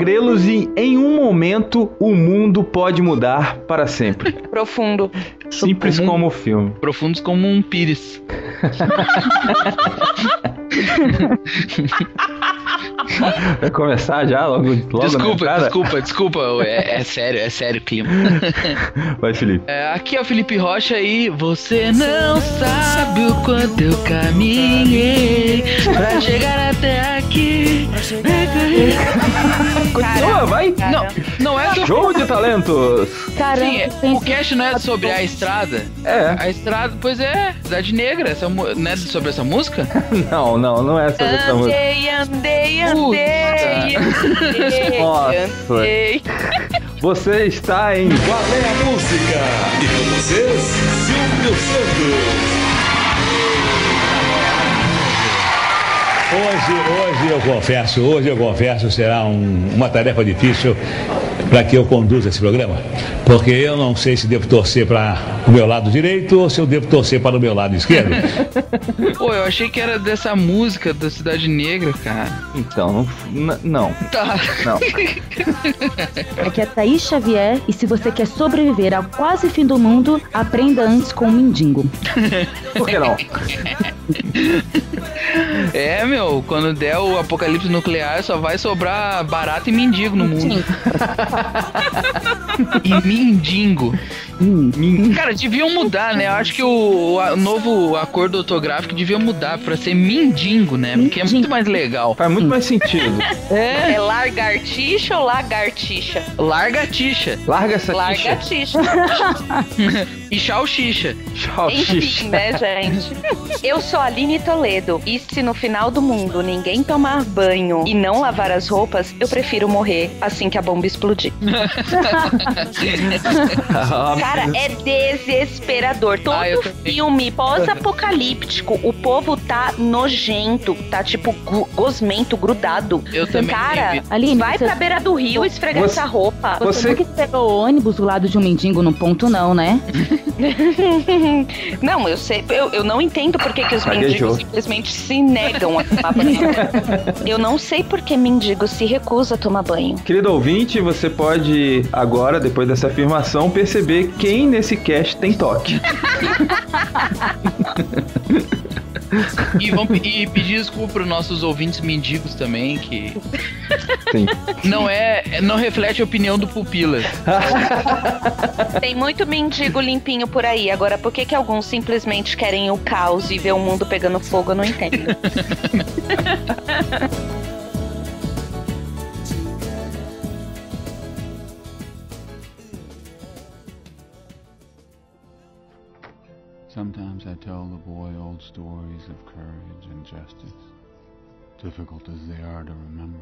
É o Léo Agrelos e em um momento o mundo pode mudar para sempre. Profundo. Simples como o filme. Profundos como um pires. Vai começar já logo, logo desculpa, na entrada? desculpa, desculpa. É, é sério, é sério o clima. Vai, Felipe. É, aqui é o Felipe Rocha e você não sabe o quanto eu caminhei pra chegar até aqui. Continua, vai. Não, não é do. Show de talentos. Caramba, Sim, o cast não é sobre a estrada. É. A estrada, pois é, Cidade Negra. Essa, não é sobre essa música? Não, não, não é sobre essa música. Andei, andei, andei, andei, Nossa. andei. Você está em Qual é a música? E com vocês, Silvio Santos. Hoje, hoje eu confesso, hoje eu confesso, será um- uma tarefa difícil para que eu conduza esse programa, porque eu não sei se devo torcer para o meu lado direito ou se eu devo torcer para o meu lado esquerdo. Pô, eu achei que era dessa música da Cidade Negra, cara. Então, não, não, Tá. não. Aqui é Thaís Xavier e se você quer sobreviver ao quase fim do mundo, aprenda antes com o mendigo. Por que não? É, meu, quando der o apocalipse nuclear, só vai sobrar barato e mendigo no mundo. e mendigo. Cara, deviam mudar, né? Eu acho que o, o novo acordo ortográfico devia mudar pra ser mendigo, né? Porque é muito mais legal. Faz muito mais sentido. É, É largartixa ou lagartixa? larga a tixa Larga essa. Largatixa. e. Tchau, Enfim, né, gente? Eu sou a Aline Toledo e se no final do mundo ninguém tomar banho e não lavar as roupas, eu prefiro morrer assim que a bomba explodir. Cara, é desesperador. Todo Ah, filme pós-apocalíptico, o povo tá nojento, tá tipo gosmento, grudado. Eu também Cara, Aline, vai você, pra beira do rio esfregar Você- essa roupa. você Você- nunca pegou o ônibus do lado de um mendigo no ponto não, né? Não, eu sei, eu, eu não entendo por que, que os mendigos simplesmente se negam a tomar banho. Eu não sei por que mendigo se recusa a tomar banho. Querido ouvinte, você pode agora, depois dessa afirmação, perceber quem nesse cast tem toque. E, vamos, e pedir desculpa pros nossos ouvintes mendigos também, que Sim. não é. Não reflete a opinião do Pupilas. Tem muito mendigo limpinho por aí. Agora, por que, que alguns simplesmente querem o caos e ver o mundo pegando fogo, eu não entendo. Sometimes I tell the boy old stories of courage and justice, difficult as they are to remember.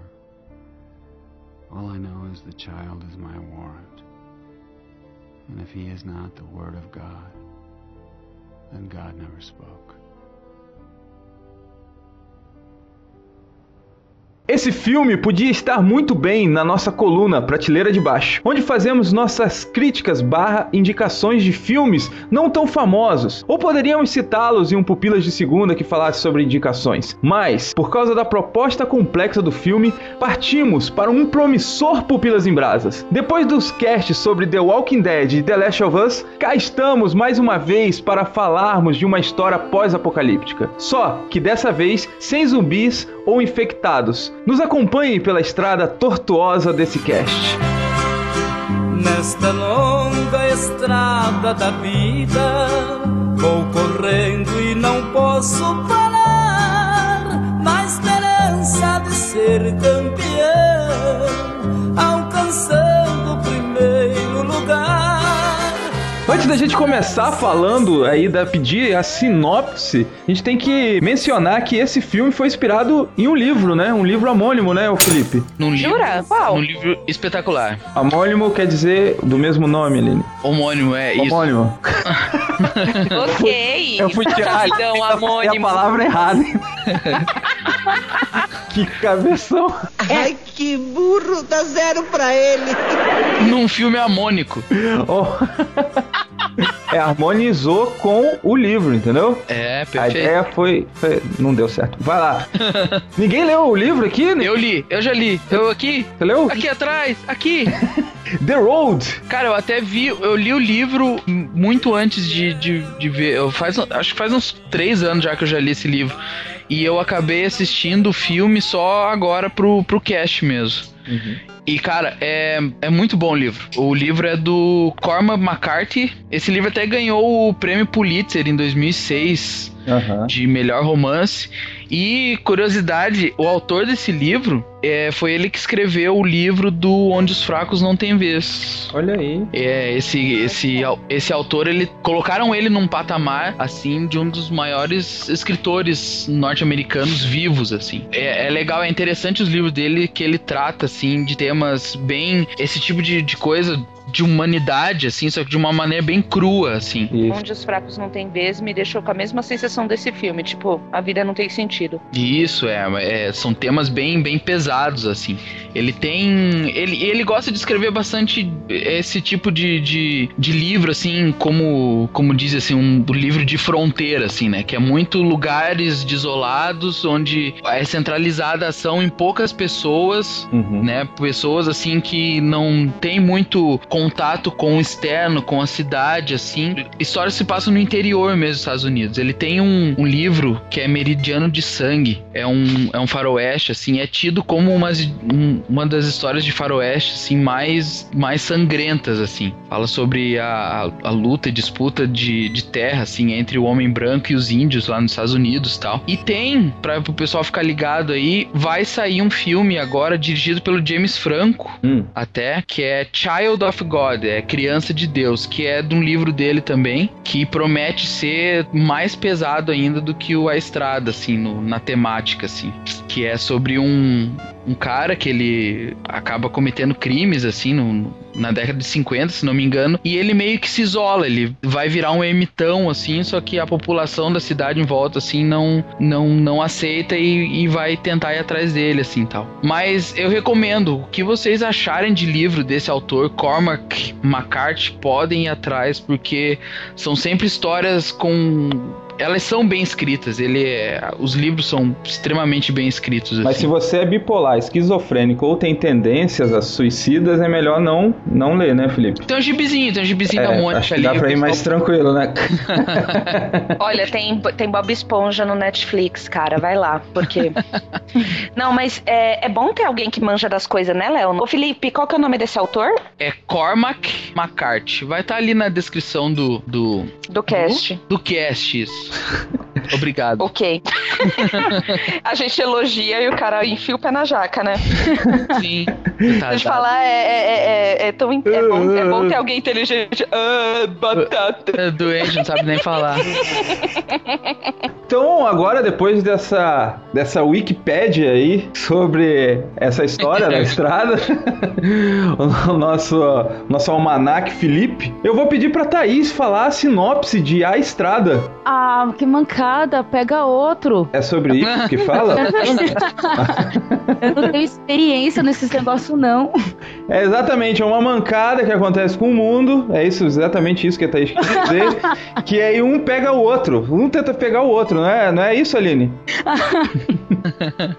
All I know is the child is my warrant. And if he is not the Word of God, then God never spoke. Esse filme podia estar muito bem na nossa coluna Prateleira de Baixo, onde fazemos nossas críticas barra indicações de filmes não tão famosos, ou poderíamos citá-los em um Pupilas de Segunda que falasse sobre indicações. Mas, por causa da proposta complexa do filme, partimos para um promissor Pupilas em Brasas. Depois dos casts sobre The Walking Dead e The Last of Us, cá estamos mais uma vez para falarmos de uma história pós-apocalíptica. Só que dessa vez sem zumbis ou infectados. Nos acompanhem pela estrada tortuosa desse cast. Nesta longa estrada da vida, vou correndo e não posso parar. Na esperança de ser campeão, alcançando Antes da gente começar falando aí da pedir a sinopse, a gente tem que mencionar que esse filme foi inspirado em um livro, né? Um livro homônimo, né, o Felipe? Num livro, Jura? Qual? num livro espetacular. Homônimo quer dizer do mesmo nome, Aline. Homônimo, é isso. Homônimo. Ok. Eu fui tirar a amônimo. palavra errada. que cabeção. Ai, que burro, dá zero pra ele. Num filme harmônico. Oh. É, harmonizou com o livro, entendeu? É, A perfeito. ideia foi, foi- Não deu certo. Vai lá. Ninguém leu o livro aqui? né? Eu li, eu já li. Eu aqui, Você leu? aqui atrás, aqui. The Road. Cara, eu até vi, eu li o livro muito antes de, de, de ver. Eu faz, acho que faz uns três anos já que eu já li esse livro. E eu acabei assistindo o filme só agora pro, pro cast mesmo. E, cara, é, é muito bom o livro. O livro é do Cormac McCarthy. Esse livro até ganhou o prêmio Pulitzer em 2006 Aham. de melhor romance. E, curiosidade, o autor desse livro é, foi ele que escreveu o livro do Onde os Fracos Não Têm Vez. Olha aí. É, esse, esse, esse autor, ele colocaram ele num patamar, assim, de um dos maiores escritores norte-americanos vivos, assim. É, é legal, é interessante os livros dele, que ele trata, assim, de temas bem... Esse tipo de, de coisa de humanidade, assim, só que de uma maneira bem crua, assim. Isso. Onde os fracos não têm vez me deixou com a mesma sensação desse filme. Tipo, a vida não tem sentido. Isso, é, é, são temas bem, bem pesados, assim. Ele tem. Ele, ele gosta de escrever bastante esse tipo de, de, de livro, assim, como, como diz assim, um livro de fronteira, assim, né? Que é muito lugares desolados, onde é centralizada a ação em poucas pessoas, Uhum. né? Pessoas assim que não tem muito contato com o externo, com a cidade, assim. Histórias se passam no interior mesmo dos Estados Unidos. Ele tem um, um livro que é Meridiano de Sangue. É um, é um faroeste, assim. É tido como umas, um- uma das histórias de faroeste, assim, mais, mais sangrentas, assim. Fala sobre a, a, a luta e disputa de, de terra, assim, entre o homem branco e os índios lá nos Estados Unidos e tal. E tem, para o pessoal ficar ligado aí, vai sair um filme agora dirigido pelo James Franco, Hum. até, que é Child of God, é Criança de Deus, que é de um livro dele também, que promete ser mais pesado ainda do que o A Estrada, assim, no- na temática, assim. Que é sobre um, um cara que ele acaba cometendo crimes, assim, no- na década de 50, se não me engano, e ele meio que se isola, ele vai virar um ermitão, assim, só que a população da cidade em volta, assim, não, não, não aceita e, e vai tentar ir atrás dele, assim, tal. Mas eu recomendo, o que vocês acharem de livro desse autor, Cormac McCarthy, podem ir atrás, porque são sempre histórias com... Elas são bem escritas, ele é, os livros são extremamente bem escritos. Mas assim. se você é bipolar, esquizofrênico ou tem tendências a suicidas, é melhor não, não ler, né, Felipe? Tem um gibizinho, tem um gibizinho da É, Mônica acho que ali. dá pra ir mais pessoal- tranquilo, né? Olha, tem, tem Bob Esponja no Netflix, cara. Vai lá, porque. não, mas é, é bom ter alguém que manja das coisas, né, Léo? Ô, Felipe, qual que é o nome desse autor? É Cormac McCarthy. Vai estar ali na descrição do, do, Do cast. do cast, isso. Obrigado. Ok. a gente elogia e o cara enfia o pé na jaca, né? Sim. Tá, A gente tá. falar é, é, é, é tão. É bom, é bom ter alguém inteligente. Ah, batata. É doente, não sabe nem falar. Então, agora, depois dessa, dessa Wikipédia aí sobre essa história da estrada, o nosso, nosso almanac Felipe, eu vou pedir pra Thaís falar a sinopse de A Estrada. Ah, que mancada, pega outro. É sobre isso que fala? Eu não tenho experiência nesses negócios, não. É exatamente, é uma mancada que acontece com o mundo. É isso, exatamente isso que a Thaís quis dizer. que aí um pega o outro. Um tenta pegar o outro, não é, não é isso, Aline?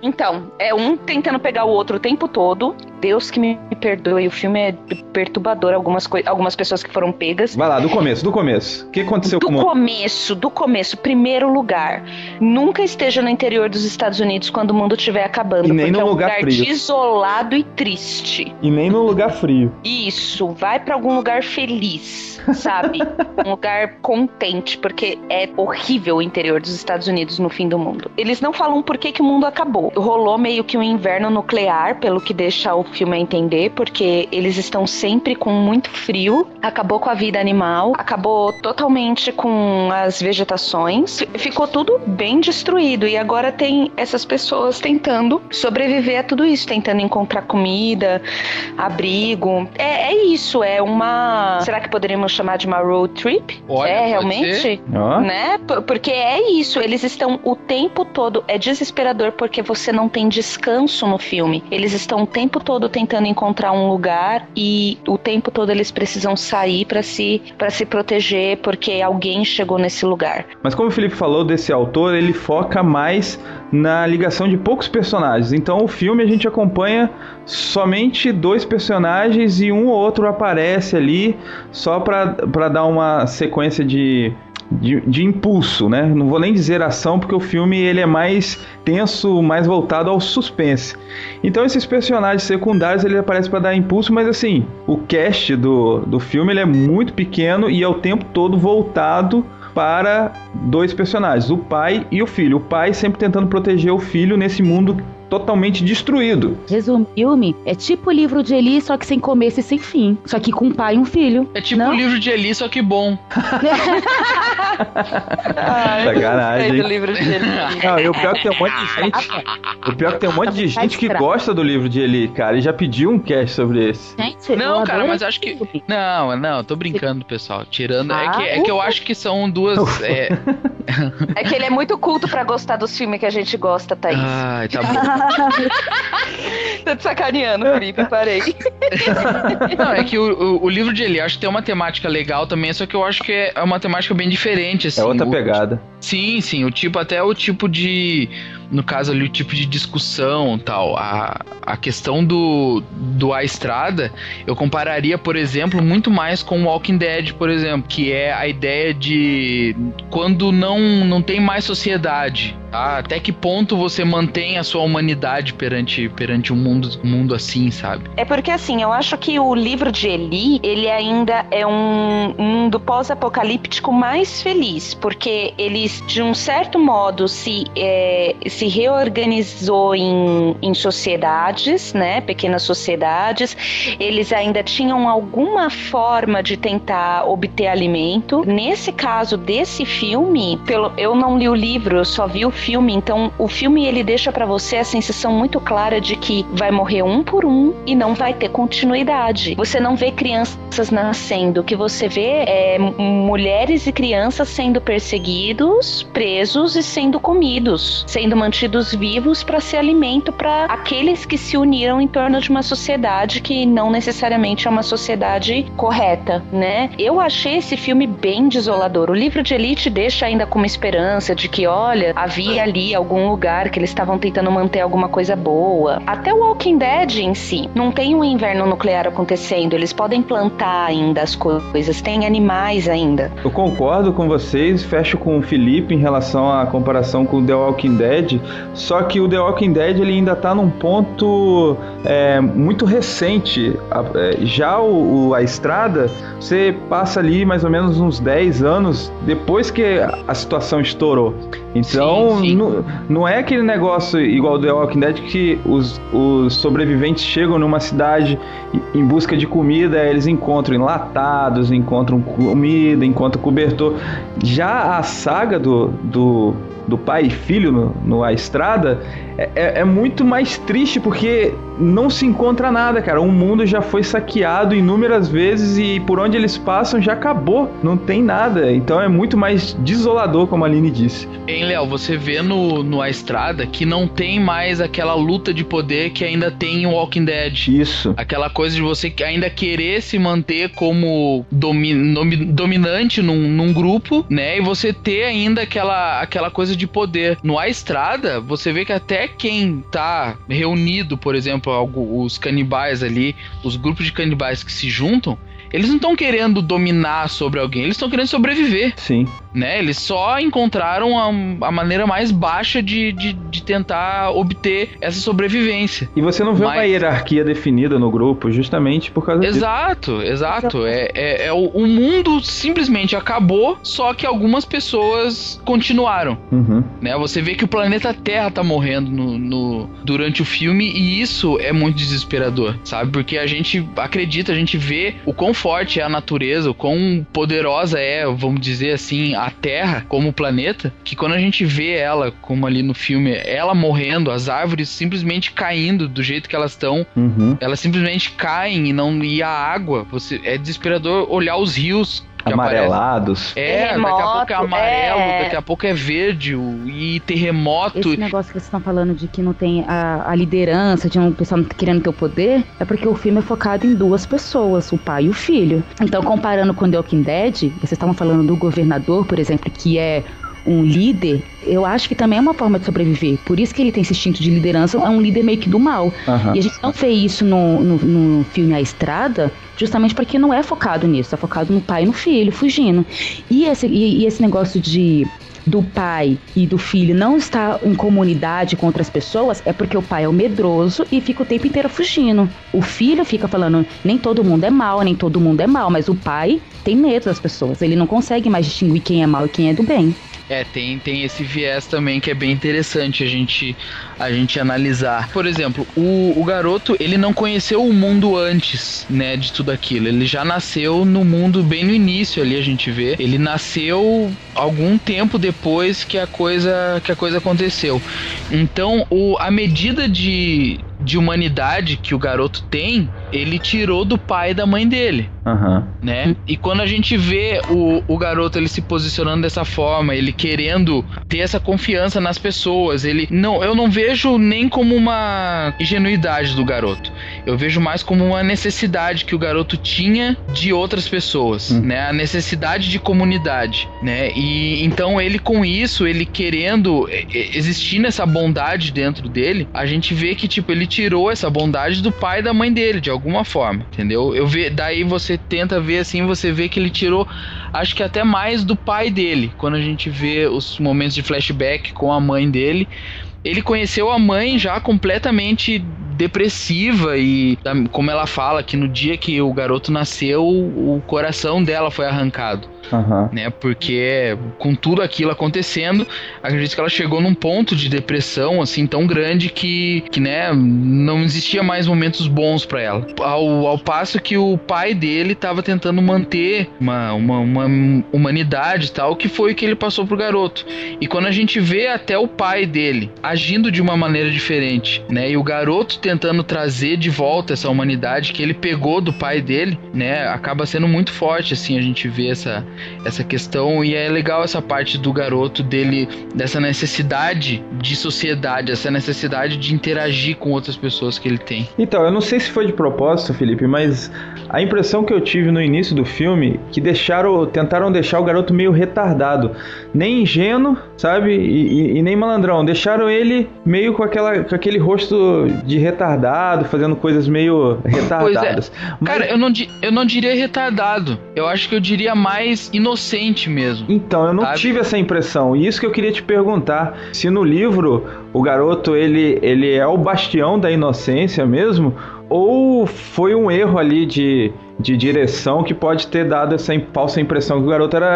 Então, é um tentando pegar o outro o tempo todo. Deus que me perdoe, o filme é perturbador. Algumas, algumas pessoas que foram pegas. Vai lá, do começo, do começo. O que aconteceu Do com o mundo? começo, do começo, primeiro lugar. Nunca esteja no interior dos Estados Unidos quando o mundo estiver acabando. E nem porque num é um lugar lugar frio. desolado e triste. E nem num lugar frio. Isso, vai pra algum lugar feliz, sabe? um lugar contente, porque é horrível o interior dos Estados Unidos no fim do mundo. Eles não falam por que, que o mundo acabou. Rolou meio que um inverno nuclear, pelo que deixa o filme a entender, porque eles estão sempre com muito frio, acabou com a vida animal, acabou totalmente com as vegetações, ficou tudo bem destruído e agora tem essas pessoas tentando sobreviver a tudo isso, tentando encontrar comida, abrigo. É, é isso, é uma. Será que poderíamos chamar de uma road trip? Olha, é realmente? Né? Porque é isso, eles estão o tempo todo. É desesperador porque você não tem descanso no filme. Eles estão o tempo todo tentando encontrar um lugar e o tempo todo eles precisam sair pra se para se proteger porque alguém chegou nesse lugar. Mas como o Felipe falou desse autor, ele foca mais na ligação de poucos personagens. Então o filme a gente acompanha somente dois personagens e um ou outro aparece ali só para dar uma sequência de, de, de impulso, né? Não vou nem dizer ação porque o filme ele é mais tenso, mais voltado ao suspense. Então esses personagens secundários ele aparece para dar impulso, mas assim o cast do, do filme ele é muito pequeno e é o tempo todo voltado para dois personagens, o pai e o filho. O pai sempre tentando proteger o filho nesse mundo totalmente destruído. Resumiu-me, é tipo o livro de Eli, só que sem começo e sem fim. Só que com um pai e um filho. É tipo o livro de Eli, só que bom. Sacanagem. Do livro. Não, e o pior é que tem um monte de gente. O pior é que tem um monte de gente que gosta do livro de Eli, cara, e já pediu um cast sobre esse. Gente, Não, cara, mas acho que. Não, não, tô brincando, pessoal. Tirando. é, Ah, que, é que eu acho que são duas. É... É que ele é muito culto pra gostar dos filmes que a gente gosta, Thaís. Ai, tá bom. Tô te sacaneando, Felipe, parei. Não, é que o, o, o livro de Eli, acho que tem uma temática legal também, só que eu acho que é uma temática bem diferente, assim. É outra O- pegada. Sim, sim, o tipo, até o tipo de. No caso ali, o tipo de discussão tal. A, a questão do, do A Estrada, eu compararia, por exemplo, muito mais com Walking Dead, por exemplo, que é a ideia de quando não, não tem mais sociedade. Tá? Até que ponto você mantém a sua humanidade perante, perante um mundo, mundo assim, sabe? É porque assim, eu acho que o livro de Eli, ele ainda é um mundo pós-apocalíptico mais feliz, porque eles, de um certo modo, se, é, se reorganizou em, em sociedades, né? Pequenas sociedades. Eles ainda tinham alguma forma de tentar obter alimento. Nesse caso desse filme, pelo, eu não li o livro, eu só vi o filme, então o filme ele deixa pra você a sensação muito clara de que vai morrer um por um e não vai ter continuidade. Você não vê crianças nascendo, o que você vê é mulheres e crianças sendo perseguidos, presos e sendo comidos, sendo vivos para ser alimento para aqueles que se uniram em torno de uma sociedade que não necessariamente é uma sociedade correta, né? Eu achei esse filme bem desolador. O livro de Elite deixa ainda com uma esperança de que, olha, havia ali algum lugar que eles estavam tentando manter alguma coisa boa. Até o Walking Dead em si, não tem um inverno nuclear acontecendo, eles podem plantar ainda as coisas, tem animais ainda. Eu concordo com vocês, fecho com o Felipe em relação à comparação com o The Walking Dead, só que o The Walking Dead ele ainda tá num ponto é, muito recente. É, já o, o- a estrada, você passa ali mais ou menos uns 10 anos depois que a, situação estourou. Então, Sim, sim. Não, não é aquele negócio igual o The Walking Dead que os, os sobreviventes chegam numa cidade em busca de comida, eles encontram enlatados, encontram comida, encontram cobertor. Já a saga do, do, do pai e filho no, no A Estrada é, é- é muito mais triste porque não se encontra nada, cara. O mundo já foi saqueado inúmeras vezes e por onde eles passam já acabou, não tem nada. Então é muito mais desolador, como a Aline disse. Hein, Léo, você vê no, no A Estrada que não tem mais aquela luta de poder que ainda tem em Walking Dead. Isso. Aquela coisa de você ainda querer se manter como domi- nomi- dominante num, num grupo, né? E você ter ainda aquela, aquela coisa de poder. No A Estrada, você vê que até quem tá reunido, por exemplo, os canibais ali, os grupos de canibais que se juntam, eles não estão querendo dominar sobre alguém, eles estão querendo sobreviver. Sim. Né? Eles só encontraram a, a maneira mais baixa de, de, de, tentar obter essa sobrevivência. E você não vê Mas... uma hierarquia definida no grupo, justamente por causa exato, disso. Exato, exato. É, é, é o, o, mundo simplesmente acabou, só que algumas pessoas continuaram. Uhum. Né? Você vê que o planeta Terra tá morrendo no, no, durante o filme e isso é muito desesperador, sabe? Porque a gente acredita, a gente vê o quão forte é a natureza, o quão poderosa é, vamos dizer assim, a Terra como planeta, que quando a gente vê ela, como ali no filme, ela morrendo, as árvores simplesmente caindo do jeito que elas estão, uhum. elas simplesmente caem e não e a água, você é desesperador olhar os rios amarelados. É, terremoto, daqui a pouco é amarelo, é... daqui a pouco é verde e terremoto. Esse negócio que vocês estão falando de que não tem a, a liderança, de um pessoal querendo ter o poder, é porque o filme é focado em duas pessoas, o pai e o filho. Então, comparando com The Walking Dead, vocês estavam falando do governador, por exemplo, que é um líder, eu acho que também é uma forma de sobreviver. Por isso que ele tem esse instinto de liderança, é um líder meio que do mal. Uhum. E a gente não vê isso no, no, no, filme A Estrada, justamente porque não é focado nisso, é focado no pai e no filho, fugindo. E esse, e, e esse negócio de do pai e do filho não estar em comunidade com outras pessoas é porque o pai é o medroso e fica o tempo inteiro fugindo. O filho fica falando, nem todo mundo é mal, nem todo mundo é mal, mas o pai tem medo das pessoas. Ele não consegue mais distinguir quem é mal e quem é do bem. É, tem, tem esse viés também que é bem interessante a gente, a gente analisar. Por exemplo, o, o garoto, ele não conheceu o mundo antes, né, de tudo aquilo. Ele já nasceu no mundo bem no início ali, a gente vê. Ele nasceu algum tempo depois que a coisa, que a coisa aconteceu. Então, o, a medida de, de humanidade que o garoto tem, ele tirou do pai e da mãe dele. Uhum. Né? E quando a gente vê o, o garoto ele se posicionando dessa forma, ele querendo ter essa confiança nas pessoas, ele não, eu não vejo nem como uma ingenuidade do garoto. Eu vejo mais como uma necessidade que o garoto tinha de outras pessoas, Hum. né? A necessidade de comunidade, né? E então ele com isso, ele querendo existir nessa bondade dentro dele, a gente vê que tipo ele tirou essa bondade do pai e da mãe dele de alguma forma, entendeu? Eu ve, daí você tenta ver assim, você vê que ele tirou acho que até mais do pai dele, quando a gente vê os momentos de flashback com a mãe dele. Ele conheceu a mãe já completamente depressiva e como ela fala que no dia que o garoto nasceu, o coração dela foi arrancado Aham. né? Porque com tudo aquilo acontecendo, acredito que ela chegou num ponto de depressão assim tão grande que, que né, não existia mais momentos bons para ela. Ao, ao passo que o pai dele estava tentando manter uma, uma, uma humanidade tal, que foi o que ele passou pro garoto. E quando a gente vê até o pai dele agindo de uma maneira diferente, né? E o garoto tentando trazer de volta essa humanidade que ele pegou do pai dele, né? Acaba sendo muito forte assim a gente vê essa essa questão e é legal essa parte do garoto dele dessa necessidade de sociedade, essa necessidade de interagir com outras pessoas que ele tem. Então, eu não sei se foi de propósito, Felipe, mas a impressão que eu tive no início do filme que deixaram, tentaram deixar o garoto meio retardado, nem ingênuo, sabe, e, e- e nem malandrão, deixaram ele meio com aquela, com aquele rosto de retardado, fazendo coisas meio retardadas. Mas- Cara, eu não, eu não diria retardado. Eu acho que eu diria mais inocente mesmo. Então, eu não Sabe? tive essa impressão. E isso que eu queria te perguntar. Se no livro o garoto ele, ele é o bastião da inocência mesmo? Ou foi um erro ali de, de direção que pode ter dado essa falsa impressão que o garoto era,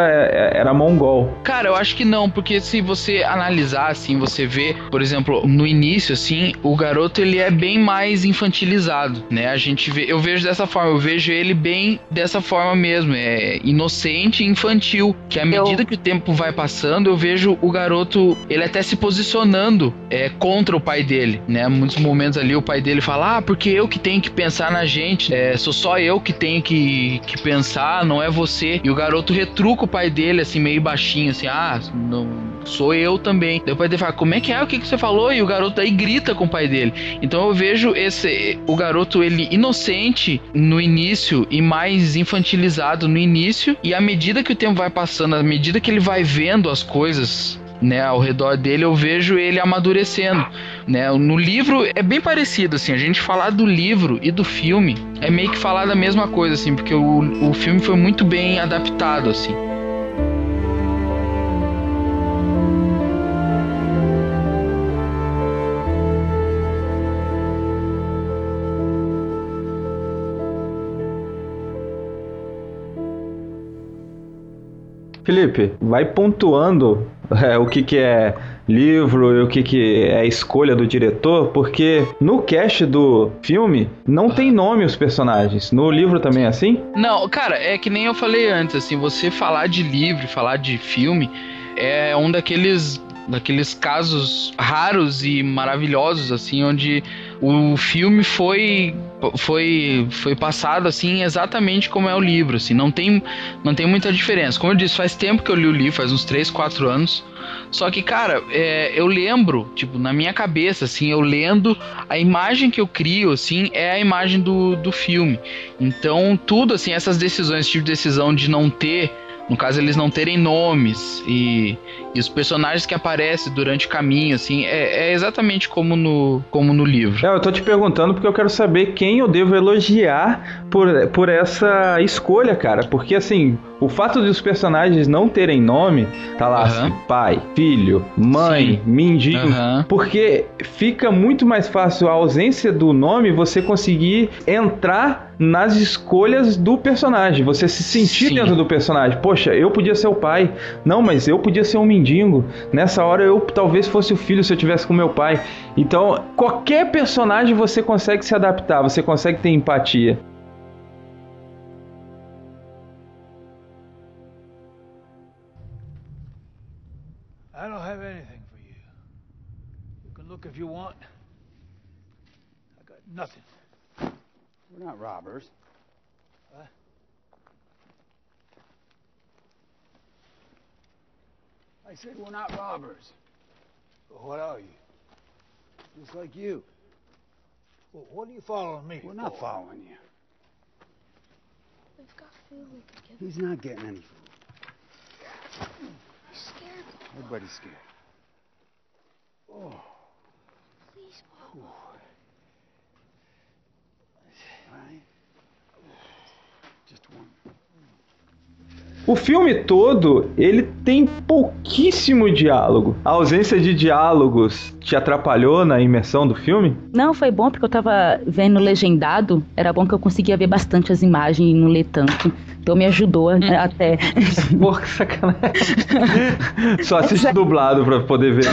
era mongol? Cara, eu acho que não, porque se você analisar assim, você vê, por exemplo, no início assim, o garoto ele é bem mais infantilizado, né? A gente vê, eu vejo dessa forma, eu vejo ele bem dessa forma mesmo, é inocente e infantil, que à medida que o tempo vai passando, eu vejo o garoto, ele até se posicionando é, contra o pai dele, né? Muitos momentos ali o pai dele fala: "Ah, porque eu que tenho que pensar na gente, é, sou só eu que tenho que, que pensar, não é você". E o garoto retruca o pai dele assim meio baixinho assim: "Ah, não sou eu também". Daí o pai dele fala: "Como é que é? O que que você falou?" E o garoto aí grita com o pai dele. Então eu vejo esse o garoto ele inocente no início e mais infantilizado no início e à medida que o tempo vai passando, à medida que ele vai vendo as coisas né, ao redor dele, eu vejo ele amadurecendo, né? No livro é bem parecido assim, a gente falar do livro e do filme é meio que falar da mesma coisa assim, porque o, o filme foi muito bem adaptado assim. Felipe, vai pontuando é, o que, que é livro e o que, que é escolha do diretor, porque no cast do filme não tem nome os personagens. No livro também é assim? Não, cara, é que nem eu falei antes, assim, você falar de livro, falar de filme, é um daqueles daqueles casos raros e maravilhosos assim onde o filme foi foi foi passado assim exatamente como é o livro assim. Não tem não tem muita diferença. Como eu disse faz tempo que eu li o livro faz uns 3, 4 anos. Só que cara é, eu lembro tipo na minha cabeça assim eu lendo a imagem que eu crio assim é a imagem do, do filme. Então tudo assim essas decisões tipo de decisão de não ter no caso, eles não terem nomes e, e os personagens que aparecem durante o caminho, assim, é, é, exatamente como no, como no livro. É, eu tô te perguntando porque eu quero saber quem eu devo elogiar por, por essa escolha, cara. Porque, assim, o fato de os personagens não terem nome, tá lá assim, pai, filho, mãe, Sim. mendigo, porque fica muito mais fácil a ausência do nome você conseguir entrar nas escolhas do personagem, você se sentir Sim. dentro do personagem. Poxa, eu podia ser o pai. Não, mas eu podia ser um mendigo. Nessa hora eu talvez fosse o filho se eu tivesse com meu pai. Então, qualquer personagem você consegue se adaptar, você consegue ter empatia. I don't have anything for you. You can look if you want. I got nothing. We're not robbers. I said we're not robbers. Well, what are you? Just like you. Well, what are you following me We're for? not following you. We've got food we could give He's not getting any food. I'm scared. Everybody's scared. Oh. Please, Papa. O filme todo, ele tem pouquíssimo diálogo. A ausência de diálogos te atrapalhou na imersão do filme? Não, foi bom porque eu tava vendo legendado. Era bom que eu conseguia ver bastante as imagens e não ler tanto. Então me ajudou hum. até. Porra, que sacanagem. Só assiste dublado pra poder ver.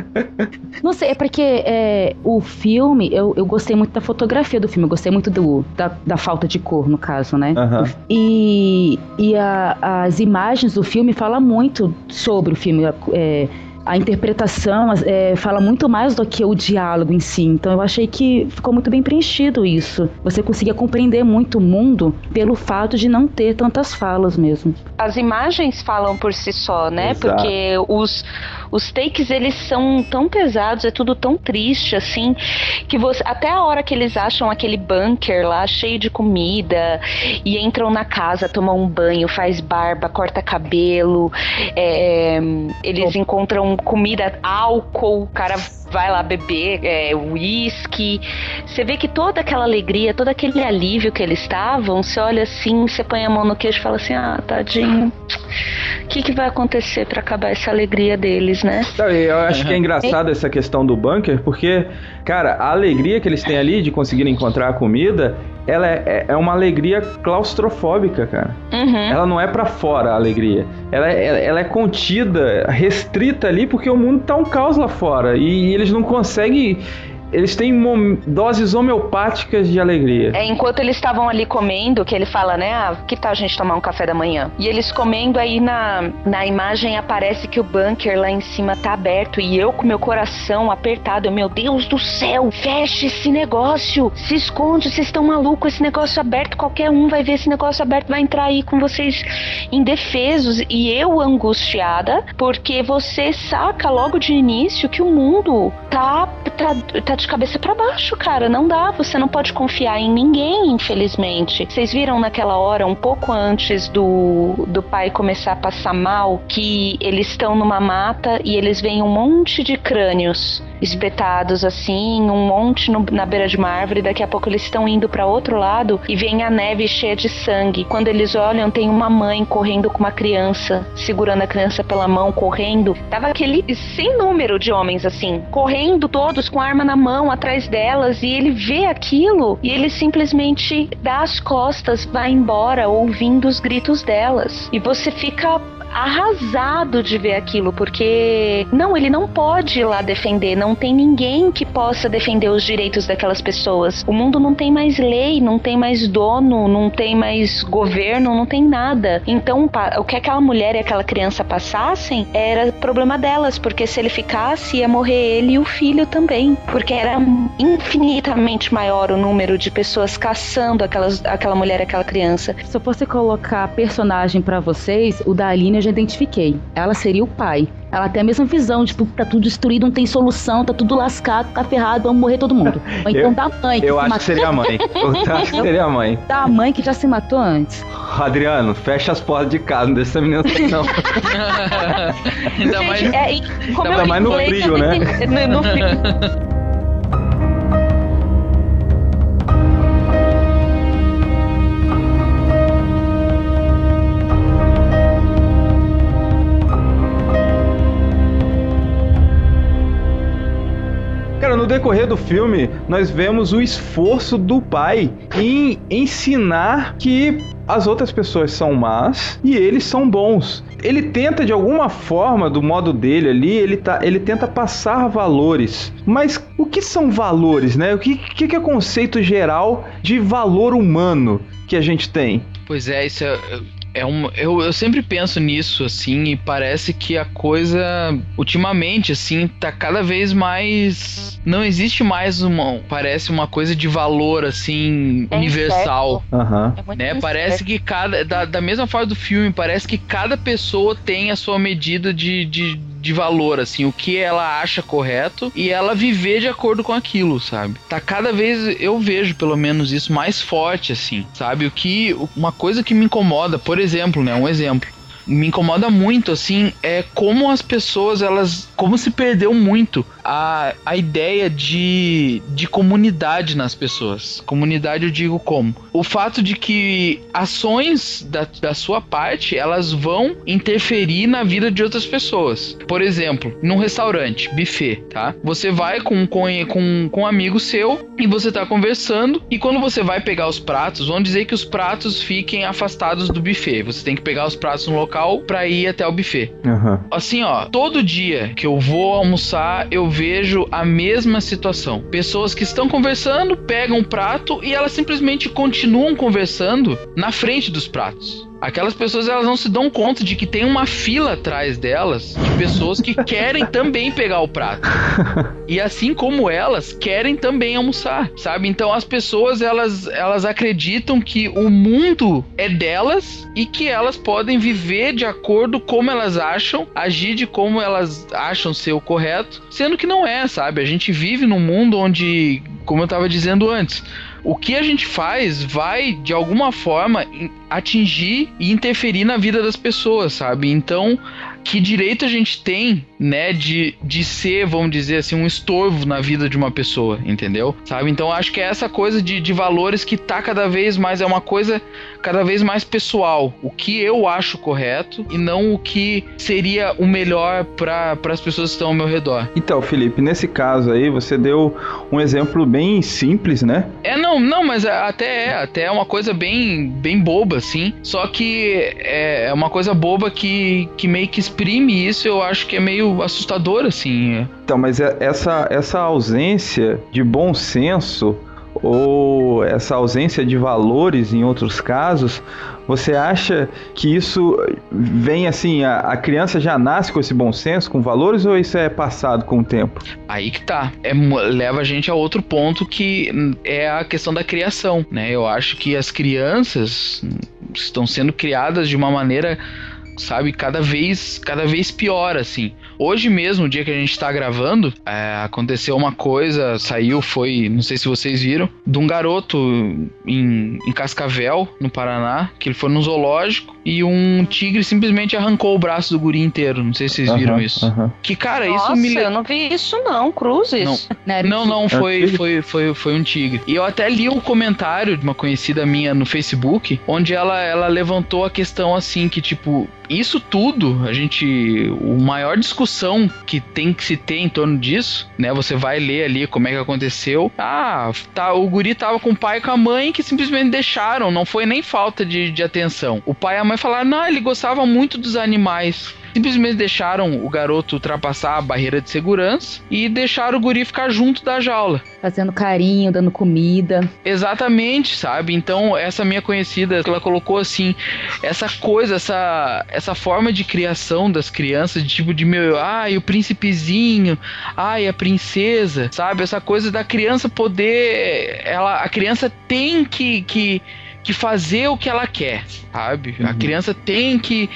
Não sei, é porque é, o filme, eu, eu gostei muito da fotografia do filme, eu gostei muito do, da, da falta de cor, no caso, né? Uhum. E, e a, as imagens do filme falam muito sobre o filme. É, a interpretação é, fala muito mais do que o diálogo em si. Então eu achei que ficou muito bem preenchido isso. Você conseguia compreender muito o mundo pelo fato de não ter tantas falas mesmo. As imagens falam por si só, né? Exato. Porque os, os takes eles são tão pesados, é tudo tão triste assim, que você até a hora que eles acham aquele bunker lá cheio de comida e entram na casa, tomam um banho, faz barba, corta cabelo, é, eles oh. encontram comida, álcool, o cara vai lá beber é, whisky. Você vê que toda aquela alegria, todo aquele alívio que eles estavam, você olha assim, você põe a mão no queixo e fala assim: ah, tadinho. O que, que vai acontecer para acabar essa alegria deles, né? Eu acho que é engraçado essa questão do bunker, porque, cara, a alegria que eles têm ali de conseguir encontrar a comida, ela é, é, é uma alegria claustrofóbica, cara. Uhum. Ela não é para fora a alegria. Ela é, ela é contida, restrita ali, porque o mundo tá um caos lá fora. E eles não conseguem eles têm doses homeopáticas de alegria. É, enquanto eles estavam ali comendo, que ele fala, né? Ah, que tal a gente tomar um café da manhã? E eles comendo aí na, na imagem aparece que o bunker lá em cima tá aberto e eu com meu coração apertado. Eu, meu Deus do céu, feche esse negócio. Se esconde, vocês estão malucos, esse negócio aberto, qualquer um vai ver esse negócio aberto, vai entrar aí com vocês indefesos. E eu angustiada, porque você saca logo de início que o mundo tá, tá, tá de cabeça para baixo, cara. Não dá. Você não pode confiar em ninguém, infelizmente. Vocês viram naquela hora, um pouco antes do, do pai começar a passar mal, que eles estão numa mata e eles veem um monte de crânios espetados assim, um monte no, na beira de uma árvore. Daqui a pouco eles estão indo para outro lado e vem a neve cheia de sangue. Quando eles olham, tem uma mãe correndo com uma criança, segurando a criança pela mão, correndo. Tava aquele sem número de homens assim, correndo todos com arma na mão atrás delas e ele vê aquilo e ele simplesmente dá as costas, vai embora ouvindo os gritos delas. E você fica arrasado de ver aquilo, porque não, ele não pode ir lá defender, não tem ninguém que possa defender os direitos daquelas pessoas. O mundo não tem mais lei, não tem mais dono, não tem mais governo, não tem nada. Então, o que aquela mulher e aquela criança passassem era problema delas, porque se ele ficasse, ia morrer ele e o filho também, porque era infinitamente maior o número de pessoas caçando aquelas, aquela mulher aquela criança. Se eu fosse colocar personagem para vocês, o da Aline já identifiquei. Ela seria o pai. Ela tem a mesma visão de tipo, tá tudo destruído, não tem solução, tá tudo lascado, tá ferrado, vamos morrer todo mundo. Ou então eu, da mãe. eu acho matou. que seria a mãe. Eu acho que seria a mãe. Da mãe que já se matou antes. Adriano, fecha as portas de casa, não deixa essa menina assim, não. ainda mais, é, ainda mais no frio, né? No frio. No decorrer do filme, nós vemos o esforço do pai em ensinar que as outras pessoas são más e eles são bons. Ele tenta de alguma forma, do modo dele ali, ele, tá, ele tenta passar valores. Mas o que são valores, né? O que, que é conceito geral de valor humano que a gente tem? Pois é, isso é, é um, eu, eu sempre penso nisso, assim, e parece que a coisa, ultimamente, assim, tá cada vez mais. Não existe mais uma. Parece uma coisa de valor, assim, é universal. Uhum. É né? Parece que cada. Da, da mesma forma do filme, parece que cada pessoa tem a sua medida de, de de valor, assim, o que ela acha correto e ela viver de acordo com aquilo, sabe? Tá cada vez, eu vejo pelo menos isso mais forte, assim, sabe? O que, uma coisa que me incomoda, por exemplo, né? Um exemplo me incomoda muito, assim, é como as pessoas, elas. Como se perdeu muito a, a ideia de, de comunidade nas pessoas. Comunidade eu digo como? O fato de que ações da, da sua parte, elas vão interferir na vida de outras pessoas. Por exemplo, num restaurante, buffet, tá? Você vai com, com, com, com um amigo seu e você tá conversando, e quando você vai pegar os pratos, vamos dizer que os pratos fiquem afastados do buffet. Você tem que pegar os pratos no local local para ir até o buffet. Uhum. Assim, ó, todo dia que eu vou almoçar, eu vejo a mesma situação. Pessoas que estão conversando, pegam um prato e elas simplesmente continuam conversando na frente dos pratos. Aquelas pessoas elas não se dão conta de que tem uma fila atrás delas de pessoas que querem também pegar o prato. E assim como elas querem também almoçar, sabe? Então as pessoas elas elas acreditam que o mundo é delas e que elas podem viver de acordo como elas acham, agir de como elas acham ser o correto, sendo que não é, sabe? A gente vive num mundo onde, como eu estava dizendo antes, o que a gente faz vai de alguma forma atingir e interferir na vida das pessoas, sabe? Então, que direito a gente tem, né, de, de ser, vamos dizer assim, um estorvo na vida de uma pessoa, entendeu? Sabe? Então acho que é essa coisa de, de valores que tá cada vez mais, é uma coisa cada vez mais pessoal. O que eu acho correto e não o que seria o melhor para as pessoas que estão ao meu redor. Então, Felipe, nesse caso aí, você deu um exemplo bem simples, né? É, não, não, mas até é, até é uma coisa bem, bem boba, assim. Só que é, é uma coisa boba que, que meio que exprime isso, eu acho que é meio assustador, assim. Então, mas é, essa, essa ausência de bom senso ou essa ausência de valores em outros casos, você acha que isso vem assim, a, a, criança já nasce com esse bom senso, com valores, ou isso é passado com o tempo? Aí que tá. É, leva a gente a outro ponto que é a questão da criação, né? Eu acho que as crianças estão sendo criadas de uma maneira sabe, cada vez, cada vez pior, assim. Hoje mesmo, o dia que a gente tá gravando, é, aconteceu uma coisa, saiu, foi, não sei se vocês viram, de um garoto em, em Cascavel, no Paraná, que ele foi no zoológico e um tigre simplesmente arrancou o braço do guri inteiro. Não sei se vocês viram Aham, isso. aham. Que, cara, Nossa, isso me. eu não vi isso não, Cruzes. Não, não, não, foi, foi, foi, foi um tigre. E eu até li um comentário de uma conhecida minha no Facebook, onde ela, ela levantou a questão assim, que tipo, isso tudo, a gente. O maior discussão que tem que se ter em torno disso, né? Você vai ler ali como é que aconteceu. Ah, tá, o guri tava com o pai e com a mãe que simplesmente deixaram, não foi nem falta de, de atenção. O pai e a mãe falaram, não, ele gostava muito dos animais. Simplesmente deixaram o garoto ultrapassar a barreira de segurança e deixaram o guri ficar junto da jaula. Fazendo carinho, dando comida. Exatamente, sabe? Então, essa minha conhecida, ela colocou assim, essa coisa, essa, essa forma de criação das crianças, de tipo de meu, ai, o príncipezinho, ai, a princesa, sabe? Essa coisa da criança poder, ela, a criança tem que, que, que fazer o que ela quer, sabe? A criança tem que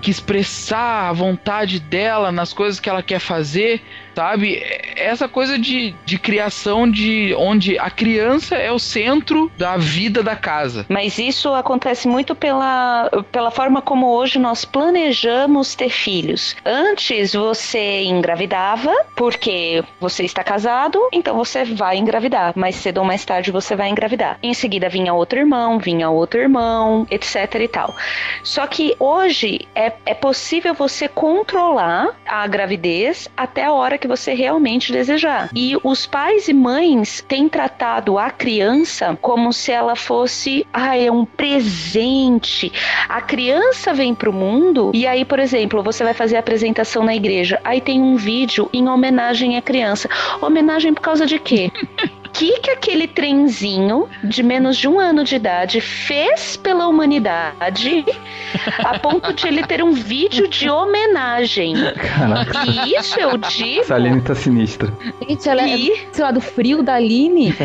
que expressar a vontade dela nas coisas que ela quer fazer, sabe? Essa coisa de, de criação de onde a criança é o centro da vida da casa. Mas isso acontece muito pela, pela forma como hoje nós planejamos ter filhos. Antes você engravidava porque você está casado, então você vai engravidar. Mais cedo ou mais tarde você vai engravidar. Em seguida vinha outro irmão, vinha outro irmão, etc e tal. Só que hoje é, é possível você controlar a gravidez até a hora que você realmente desejar. E os pais e mães têm tratado a criança como se ela fosse, ah, é um presente. A criança vem pro mundo e aí, por exemplo, você vai fazer a apresentação na igreja, aí tem um vídeo em homenagem à criança. Homenagem por causa de quê? O que, que aquele trenzinho de menos de um ano de idade fez pela humanidade a ponto de ele ter um vídeo de homenagem? Caraca. E isso eu digo. Essa Aline tá sinistra. Gente, ela é, sei lá, do frio da Aline.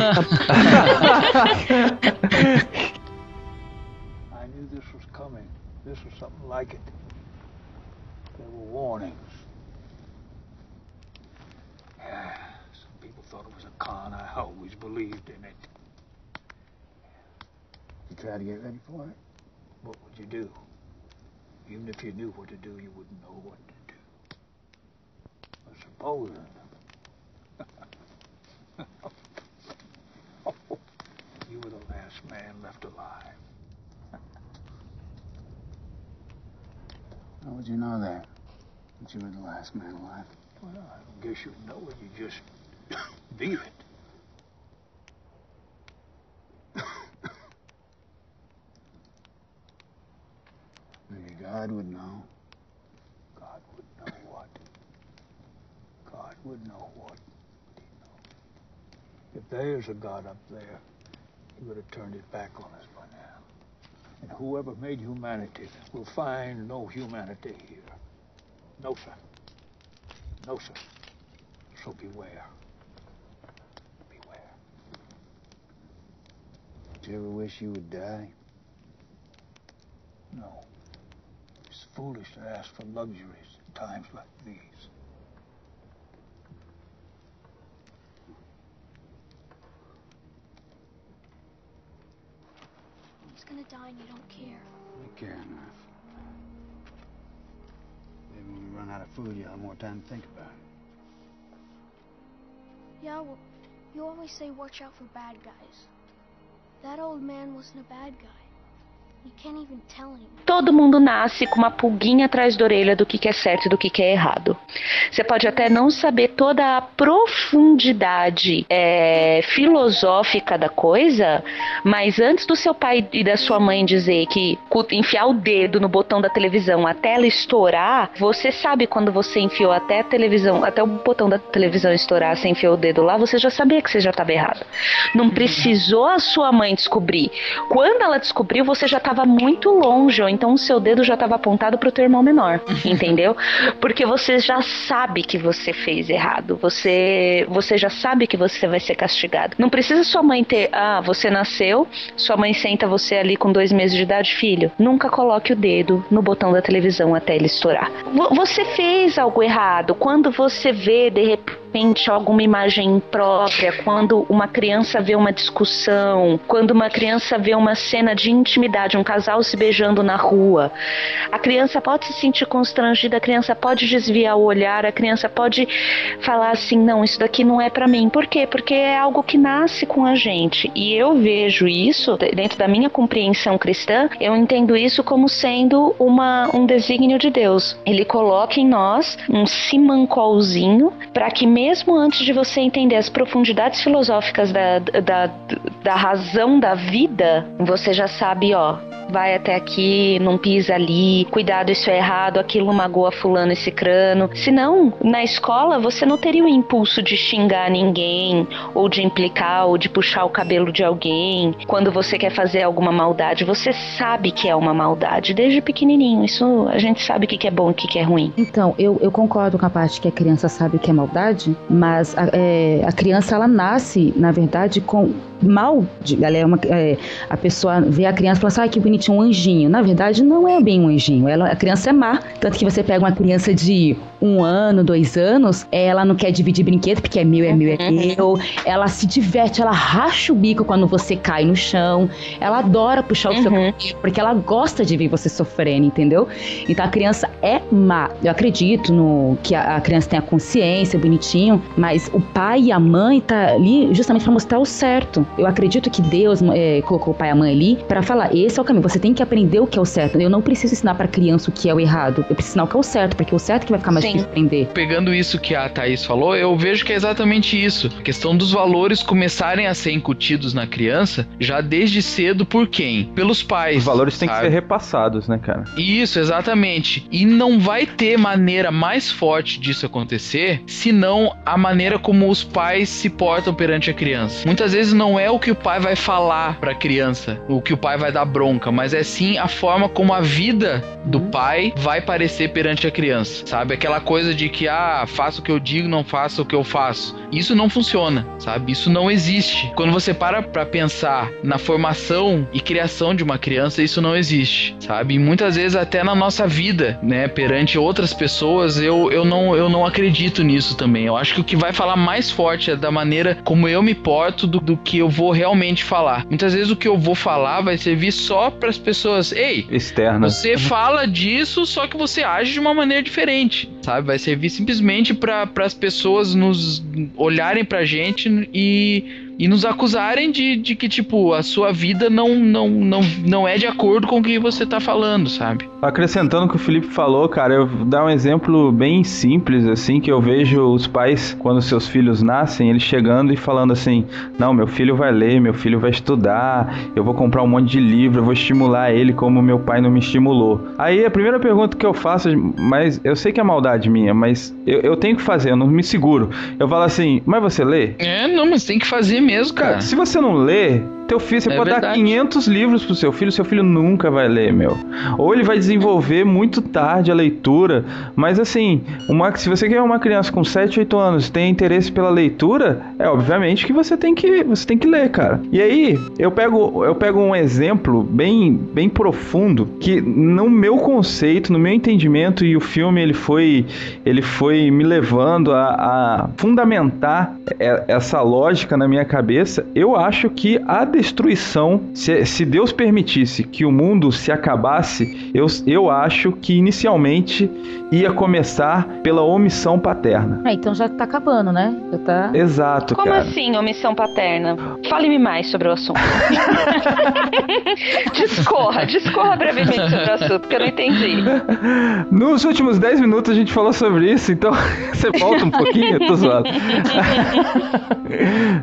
I knew this was coming. This was something like it. There were warnings. Believed in it. You try to get ready for it? What would you do? Even if you knew what to do, you wouldn't know what to do. But supposing. you were the last man left alive. How would you know that? That you were the last man alive? Well, I guess you'd know it. You just be it. Maybe God would know. God would know what. God would know what. If there's a God up there, he would have turned it back on us by now. And whoever made humanity will find no humanity here. No, sir. No, sir. So beware. Beware. Did you ever wish you would die? No. It's foolish to ask for luxuries in times like these. He's gonna die and you don't care. I care enough. Maybe when we run out of food, you'll have more time to think about it. Yeah, well, you always say watch out for bad guys. That old man wasn't a bad guy. Todo mundo nasce com uma pulguinha atrás da orelha do que que é certo e do que que é errado. Você pode até não saber toda a profundidade é, filosófica da coisa, mas antes do seu pai e da sua mãe dizer que enfiar o dedo no botão da televisão até ela estourar, você sabe quando você enfiou até a televisão, até o botão da televisão estourar, você enfiou o dedo lá, você já sabia que você já estava errado. Não precisou a sua mãe descobrir. Quando ela descobriu, você já estava estava muito longe, ou então o seu dedo já estava apontado para o teu irmão menor, entendeu? Porque você já sabe que você fez errado, você, você já sabe que você vai ser castigado. Não precisa sua mãe ter, ah, você nasceu, sua mãe senta você ali com dois meses de idade, filho. Nunca coloque o dedo no botão da televisão até ele estourar. Você fez algo errado. Quando você vê de repente alguma imagem própria, quando uma criança vê uma discussão, quando uma criança vê uma cena de intimidade, um casal se beijando na rua, a criança pode se sentir constrangida, a criança pode desviar o olhar, a criança pode falar assim: não, isso daqui não é para mim. Por quê? Porque é algo que nasce com a gente. E eu vejo isso, dentro da minha compreensão cristã, eu entendo isso como sendo uma, um desígnio de Deus. Ele coloca em nós um simancolzinho para que mesmo antes de você entender as profundidades filosóficas da, da, da razão da vida, você já sabe, ó, vai até aqui, não pisa ali, cuidado, isso é errado, aquilo magoa fulano e cicrano. Senão, na escola, você não teria o impulso de xingar ninguém, ou de implicar, ou de puxar o cabelo de alguém. Quando você quer fazer alguma maldade, você sabe que é uma maldade, desde pequenininho. Isso a gente sabe o que é bom e o que é ruim. Então, eu, eu concordo com a parte que a criança sabe que é maldade, mas a, é, a criança, ela nasce, na verdade, com mal. De, ela é uma, é, a pessoa vê a criança e fala assim, ah, que bonitinho, um anjinho. Na verdade, não é bem um anjinho. Ela, a criança é má. Tanto que você pega uma criança de um ano, dois anos, ela não quer dividir brinquedo, porque é meu, é meu, é meu. Ela se diverte, ela racha o bico quando você cai no chão. Ela adora puxar o seu cabelo, porque ela gosta de ver você sofrendo, entendeu? Então a criança é má. Eu acredito no que a, a criança tenha consciência, bonitinho, mas o pai e a mãe tá ali justamente para mostrar o certo. Eu acredito que Deus é, colocou o pai e a mãe ali para falar: esse é o caminho. Você tem que aprender o que é o certo. Eu não preciso ensinar para criança o que é o errado. Eu preciso ensinar o que é o certo, porque o certo é que vai ficar mais Sim. difícil aprender. Pegando isso que a Thaís falou, eu vejo que é exatamente isso. A questão dos valores começarem a ser incutidos na criança já desde cedo por quem? Pelos pais. Os valores têm que ser repassados, né, cara? Isso, exatamente. E não vai ter maneira mais forte disso acontecer senão a maneira como os pais se portam perante a criança. Muitas vezes não é o que o pai vai falar pra criança, o que o pai vai dar bronca, mas é sim a forma como a vida do pai vai parecer perante a criança, sabe? Aquela coisa de que, ah, faço o que eu digo, não faço o que eu faço. Isso não funciona, sabe? Isso não existe. Quando você para pra pensar na formação e criação de uma criança, isso não existe, sabe? E muitas vezes até na nossa vida, né, perante outras pessoas, eu, eu, não, eu não acredito nisso também. Eu acho que o que vai falar mais forte é da maneira como eu me porto do, do que eu vou realmente falar. Muitas vezes o que eu vou falar vai servir só para as pessoas, ei, Externa. você fala disso, só que você age de uma maneira diferente, sabe? Vai servir simplesmente para as pessoas nos olharem pra gente e e nos acusarem de, de que, tipo, a sua vida não, não, não, não é de acordo com o que você tá falando, sabe? Acrescentando o que o Felipe falou, cara, eu vou dar um exemplo bem simples, assim, que eu vejo os pais, quando seus filhos nascem, eles chegando e falando assim: Não, meu filho vai ler, meu filho vai estudar, eu vou comprar um monte de livro, eu vou estimular ele como meu pai não me estimulou. Aí a primeira pergunta que eu faço, mas eu sei que é maldade minha, mas eu, eu tenho que fazer, eu não me seguro. Eu falo assim: Mas você lê? É, não, mas tem que fazer mesmo, cara. Se você não lê, teu filho, você É pode dar verdade. 500 livros pro seu filho, seu filho nunca vai ler, meu. Ou ele vai desenvolver muito tarde a leitura, mas assim, uma, se você quer uma criança com 7, 8 anos tem interesse pela leitura, é obviamente que você tem que, você tem que ler, cara. E aí, eu pego, eu pego um exemplo bem, bem profundo que no meu conceito, no meu entendimento e o filme ele foi, ele foi me levando a, a fundamentar essa lógica na minha cabeça. Eu acho que a destruição, se, se Deus permitisse que o mundo se acabasse, eu, eu acho que inicialmente ia começar pela omissão paterna. Ah, então já tá acabando, né? Já tá. Exato, Como cara. assim, omissão paterna? Fale-me mais sobre o assunto. discorra, discorra brevemente sobre o assunto, porque eu não entendi. Nos últimos 10 minutos a gente falou sobre isso, então você volta um pouquinho, tô zoado.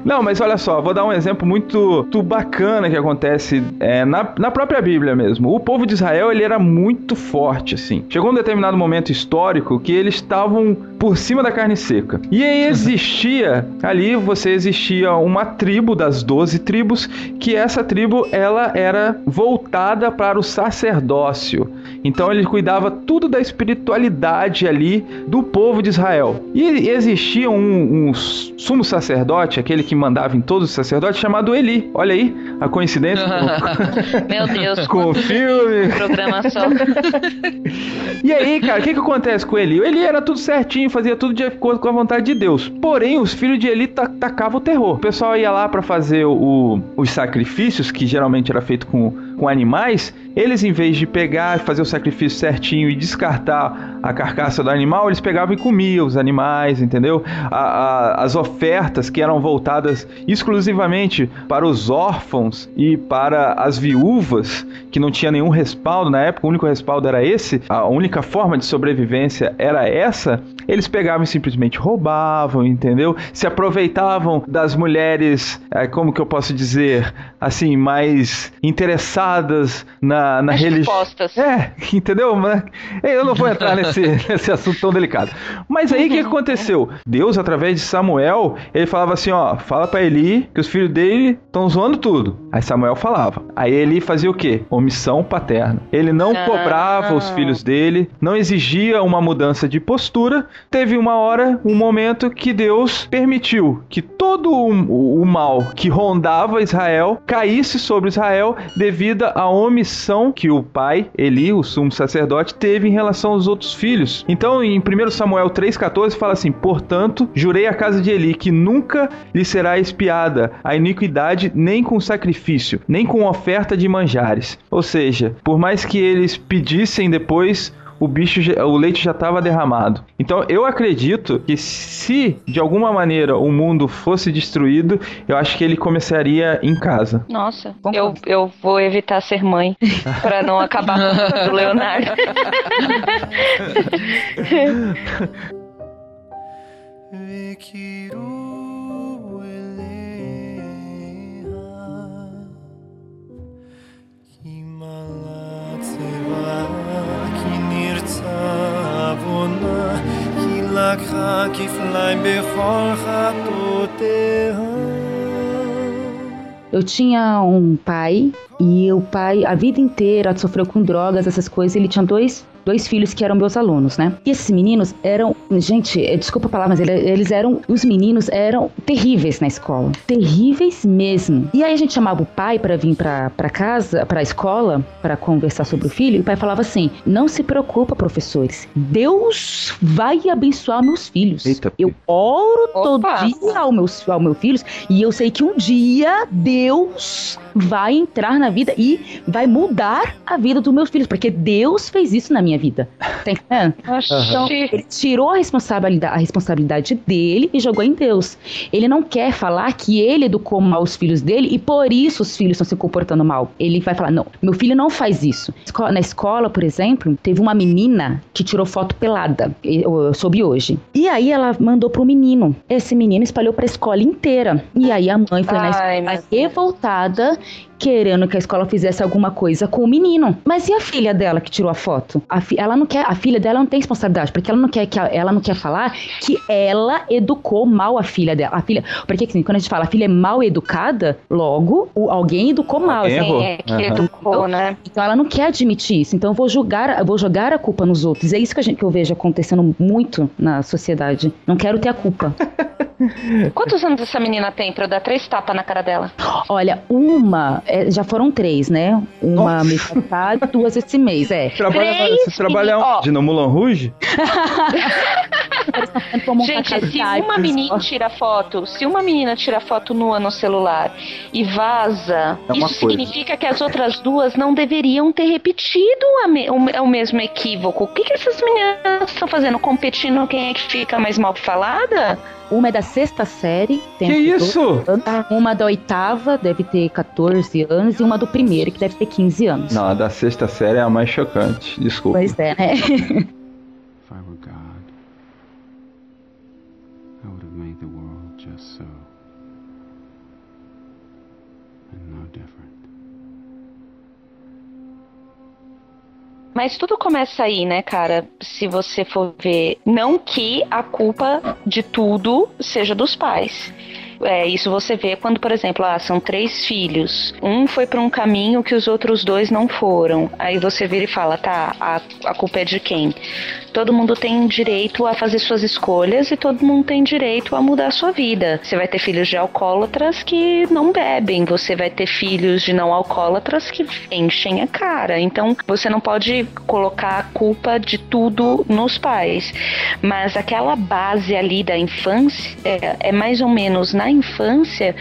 Não, mas olha só, vou dar um exemplo muito tu muito bacana que acontece é, na, na própria Bíblia mesmo. O povo de Israel ele era muito forte, assim. Chegou um determinado momento histórico que eles estavam por cima da carne seca. E aí existia, ali você existia uma tribo das doze tribos, que essa tribo ela era voltada para o sacerdócio. Então ele cuidava tudo da espiritualidade ali do povo de Israel. E existia um, um sumo sacerdote, aquele que mandava em todos os sacerdotes, chamado Eli. Olha aí a coincidência. Com... Meu Deus, com o filme. Programa só. e aí, cara, o que, que acontece com Eli? O Eli era tudo certinho, fazia tudo de acordo com a vontade de Deus. Porém, os filhos de Eli tacavam o terror. O pessoal ia lá para fazer o, os sacrifícios, que geralmente era feito com, com animais. Eles, em vez de pegar fazer o sacrifício certinho e descartar a carcaça do animal, eles pegavam e comiam os animais, entendeu? A, a, as ofertas que eram voltadas exclusivamente para os órfãos e para as viúvas, que não tinha nenhum respaldo na época, o único respaldo era esse, a única forma de sobrevivência era essa, eles pegavam e simplesmente roubavam, entendeu? Se aproveitavam das mulheres, é, como que eu posso dizer, assim, mais interessadas na, na religião. É, entendeu? Eu não vou entrar nesse, nesse assunto tão delicado. Mas aí o que aconteceu? Deus, através de Samuel, ele falava assim: ó, fala para Eli que os filhos dele estão zoando tudo. Aí Samuel falava. Aí Eli fazia o quê? Omissão paterna. Ele não ah. cobrava os filhos dele, não exigia uma mudança de postura. Teve uma hora, um momento que Deus permitiu que todo o, o mal que rondava Israel caísse sobre Israel devido à omissão que o pai, Eli, o sumo sacerdote, teve em relação aos outros filhos. Então, em 1 Samuel 3,14 fala assim: Portanto, jurei a casa de Eli que nunca lhe será espiada a iniquidade, nem com sacrifício, nem com oferta de manjares. Ou seja, por mais que eles pedissem depois o bicho, o leite já estava derramado. Então eu acredito que se de alguma maneira o mundo fosse destruído, eu acho que ele começaria em casa. Nossa, eu, eu vou evitar ser mãe para não acabar com o Leonardo. לקחה כפליים בכל חטאותיה. Eu tinha um pai e o pai a vida inteira sofreu com drogas, essas coisas. Ele tinha dois dois filhos que eram meus alunos, né? E esses meninos eram, gente, eh, desculpa a palavra, mas eles eram, os meninos eram terríveis na escola, terríveis mesmo. E aí a gente chamava o pai para vir para casa, para a escola, para conversar sobre o filho, e o pai falava assim: "Não se preocupa, professores. Deus vai abençoar meus filhos. Eita. Eu oro Opa. todo dia ao meu, ao meu filhos e eu sei que um dia Deus vai entrar na vida e vai mudar a vida dos meus filhos, porque Deus fez isso na minha vida. Tá entendendo? Então, ele tirou a responsabilidade, a responsabilidade dele e jogou em Deus. Ele não quer falar que ele educou mal os filhos dele e por isso os filhos estão se comportando mal. Ele vai falar: não, meu filho não faz isso. Na escola, por exemplo, teve uma menina que tirou foto pelada. Eu soube hoje. E aí ela mandou pro menino. Esse menino espalhou pra escola inteira. E aí a mãe foi Ai, na escola revoltada querendo que a escola fizesse alguma coisa com o menino. Mas e a filha dela que tirou a foto? A fi, ela não quer, a filha dela não tem responsabilidade, porque ela não quer que a, ela não quer falar que ela educou mal a filha dela. A filha, porque assim, quando a gente fala a filha é mal educada, logo o, alguém educou mal. Assim, é, que uhum. educou, né? Então ela não quer admitir isso. Então eu vou julgar, eu vou jogar a culpa nos outros. É isso que, a gente, que eu vejo acontecendo muito na sociedade. Não quero ter a culpa. Quantos anos essa menina tem pra eu dar três tapas na cara dela? Olha, uma, é, já foram três, né? Uma mês passado, duas esse mês, é. Trabalha, três você trabalha onde? No Mulan Rouge? Gente, se uma menina tira foto, se uma menina tira foto nua no celular e vaza, é isso coisa. significa que as outras duas não deveriam ter repetido me, o, o, mesmo equívoco. O que, que essas meninas estão fazendo? Competindo quem é que fica mais mal falada? Uma é da sexta série. que isso? Uma da oitava, deve ter 14 anos. E uma do primeiro, que deve ter 15 anos. Não, a da sexta série é a mais chocante. Desculpa. Pois é, né? Mas tudo começa aí, né, cara? Se você for ver. Não que a culpa de tudo seja dos pais. É, isso você vê quando, por exemplo, ah, são três filhos. Um foi para um caminho que os outros dois não foram. Aí você vira e fala, tá, a, a culpa é de quem? Todo mundo tem direito a fazer suas escolhas e todo mundo tem direito a mudar a sua vida. Você vai ter filhos de alcoólatras que não bebem, você vai ter filhos de não alcoólatras que enchem a cara. Então você não pode colocar a culpa de tudo nos pais. Mas aquela base ali da infância é, é mais ou menos na infância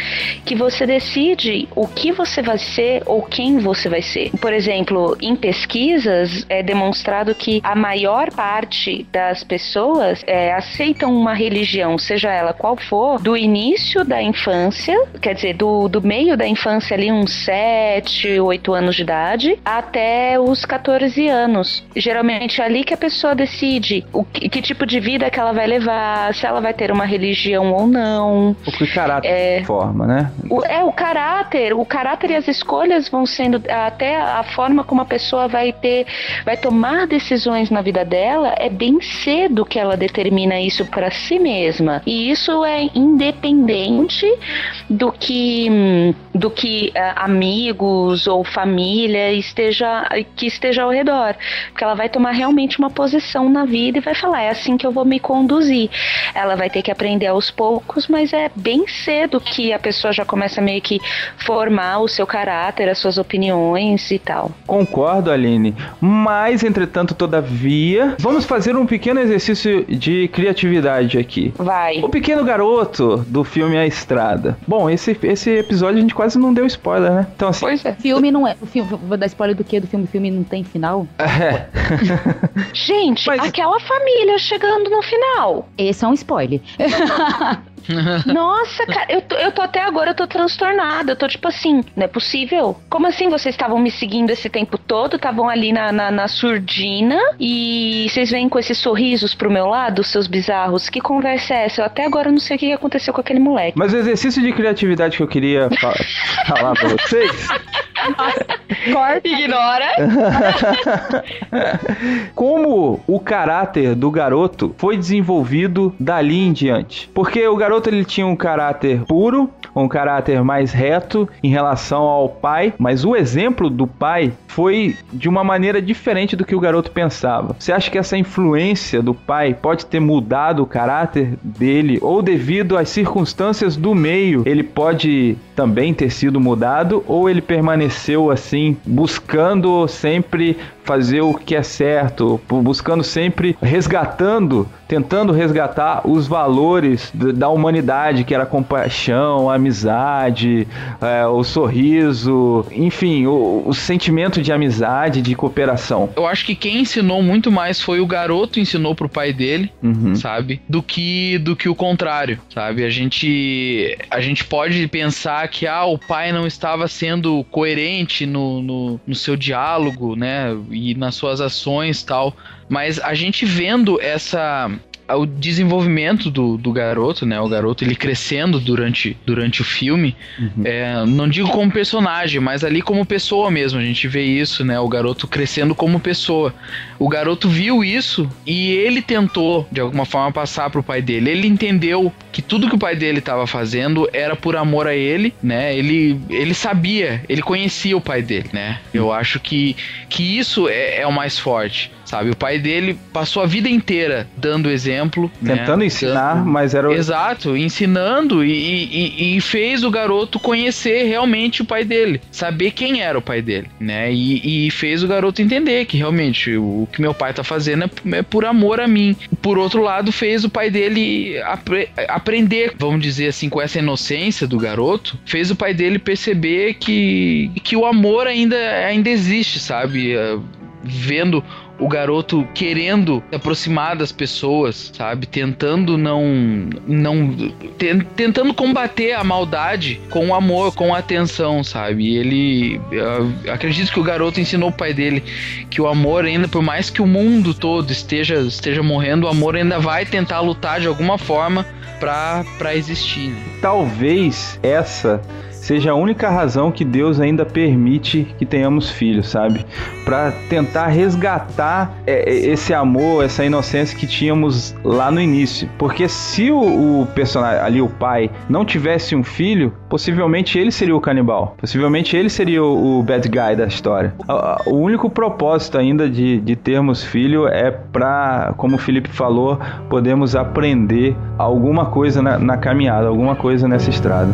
que você decide o que você vai ser ou quem você vai ser. Por exemplo, em pesquisas é demonstrado que a maior parte das pessoas é, aceitam uma religião, seja ela qual for, do início da infância, quer dizer, do, do meio da infância ali, uns 7, 8 anos de idade, até os 14 anos. Geralmente é ali que a pessoa decide o que, que tipo de vida que ela vai levar, se ela vai ter uma religião ou não. O que caráter É. forma, né? O- é o caráter, o caráter e as escolhas vão sendo até a forma como a pessoa vai ter, vai tomar decisões na vida dela é bem cedo que ela determina isso para si mesma e isso é independente do que do que ah, amigos ou família esteja que esteja ao redor, porque ela vai tomar realmente uma posição na vida e vai falar é assim que eu vou me conduzir. Ela vai ter que aprender aos poucos, mas é bem cedo que a pessoa já começa meio que formar o seu caráter, as suas opiniões e tal. Concordo, Aline. Mas, entretanto, todavia, vamos fazer um pequeno exercício de criatividade aqui. Vai. O pequeno garoto do filme A Estrada. Bom, esse, esse episódio a gente quase não deu spoiler, né? Então, assim. Pois é. Filme não é. O filme, vou dar spoiler do que? Do filme? O filme não tem final? É. Gente, aquela família chegando no final. Esse é um spoiler. Nossa, cara, eu tô, eu tô até agora, eu tô transtornada. Eu tô tipo assim, não é possível. Como assim vocês estavam me seguindo esse tempo todo? Estavam ali na, na, na surdina e vocês vêm com esses sorrisos pro meu lado, seus bizarros? Que conversa é essa? Eu até agora não sei o que aconteceu com aquele moleque. Mas o exercício de criatividade que eu queria fa- falar pra vocês. Corta. Ignora. Como o caráter do garoto foi desenvolvido dali em diante? Porque o garoto ele tinha um caráter puro, um caráter mais reto em relação ao pai, mas o exemplo do pai foi de uma maneira diferente do que o garoto pensava. Você acha que essa influência do pai pode ter mudado o caráter dele ou devido às circunstâncias do meio, ele pode também ter sido mudado ou ele permaneceu assim buscando sempre fazer o que é certo, bu- buscando sempre resgatando, tentando resgatar os valores da humanidade, que era a compaixão, a amizade, é, o sorriso, enfim, o, o sentimento de amizade, de cooperação. Eu acho que quem ensinou muito mais foi o garoto ensinou pro pai dele, Uhum. sabe? Do que do que o contrário, sabe? A gente a gente pode pensar que ah, o pai não estava sendo coerente no, no, no seu diálogo, né? E nas suas ações tal. Mas a gente vendo essa o desenvolvimento do, do garoto, né? O garoto ele crescendo durante, durante o filme. É, não digo como personagem, mas ali como pessoa mesmo. A gente vê isso, né? O garoto crescendo como pessoa. O garoto viu isso e ele tentou, de alguma forma, passar pro pai dele. Ele entendeu que tudo que o pai dele estava fazendo era por amor a ele, né? Ele, ele sabia, ele conhecia o pai dele, né? Eu acho que, que isso é, é o mais forte, sabe? O pai dele passou a vida inteira dando exemplo, né? Tentando ensinar, mas era o- Exato, ensinando e, e- e fez o garoto conhecer realmente o pai dele, saber quem era o pai dele, né? E, e fez o garoto entender que realmente o que meu pai tá fazendo é, é por amor a mim. Por outro lado, fez o pai dele apre- aprender, vamos dizer assim, com essa inocência do garoto, fez o pai dele perceber que, que o amor ainda, ainda existe, sabe? Eh, Vendo o garoto querendo se aproximar das pessoas, sabe? Tentando não. não ten- tentando combater a maldade com amor, com atenção, sabe? E ele. acredito que o garoto ensinou o pai dele que o amor, ainda, por mais que o mundo todo esteja, esteja morrendo, o amor ainda vai tentar lutar de alguma forma pra existir. né? talvez essa seja a única razão que Deus ainda permite que tenhamos filhos, sabe? Para tentar resgatar é, é, esse amor, essa inocência que tínhamos lá no início. Porque se o, o personagem ali, o pai, não tivesse um filho, possivelmente ele seria o canibal. Possivelmente ele seria o, o bad guy da história. O, o único propósito ainda de, de termos filho é para, como o Felipe falou, podemos aprender alguma coisa na, na caminhada, alguma coisa nessa estrada.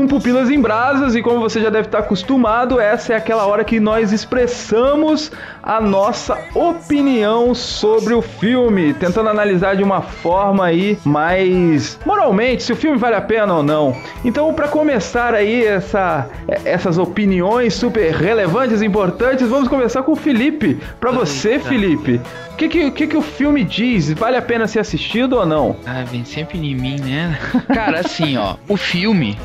um Pupilas em Brasas e como você já deve estar acostumado, essa é aquela hora que nós expressamos a nossa opinião sobre o filme, tentando analisar de uma forma aí mais moralmente se o filme vale a pena ou não. Então, para começar aí essa, essas opiniões super relevantes e importantes, vamos começar com o Felipe. Para você, Felipe, que, que, que, que o filme diz? Vale a pena ser assistido ou não? Ah, vem sempre em mim, né? Cara, assim, ó, o filme.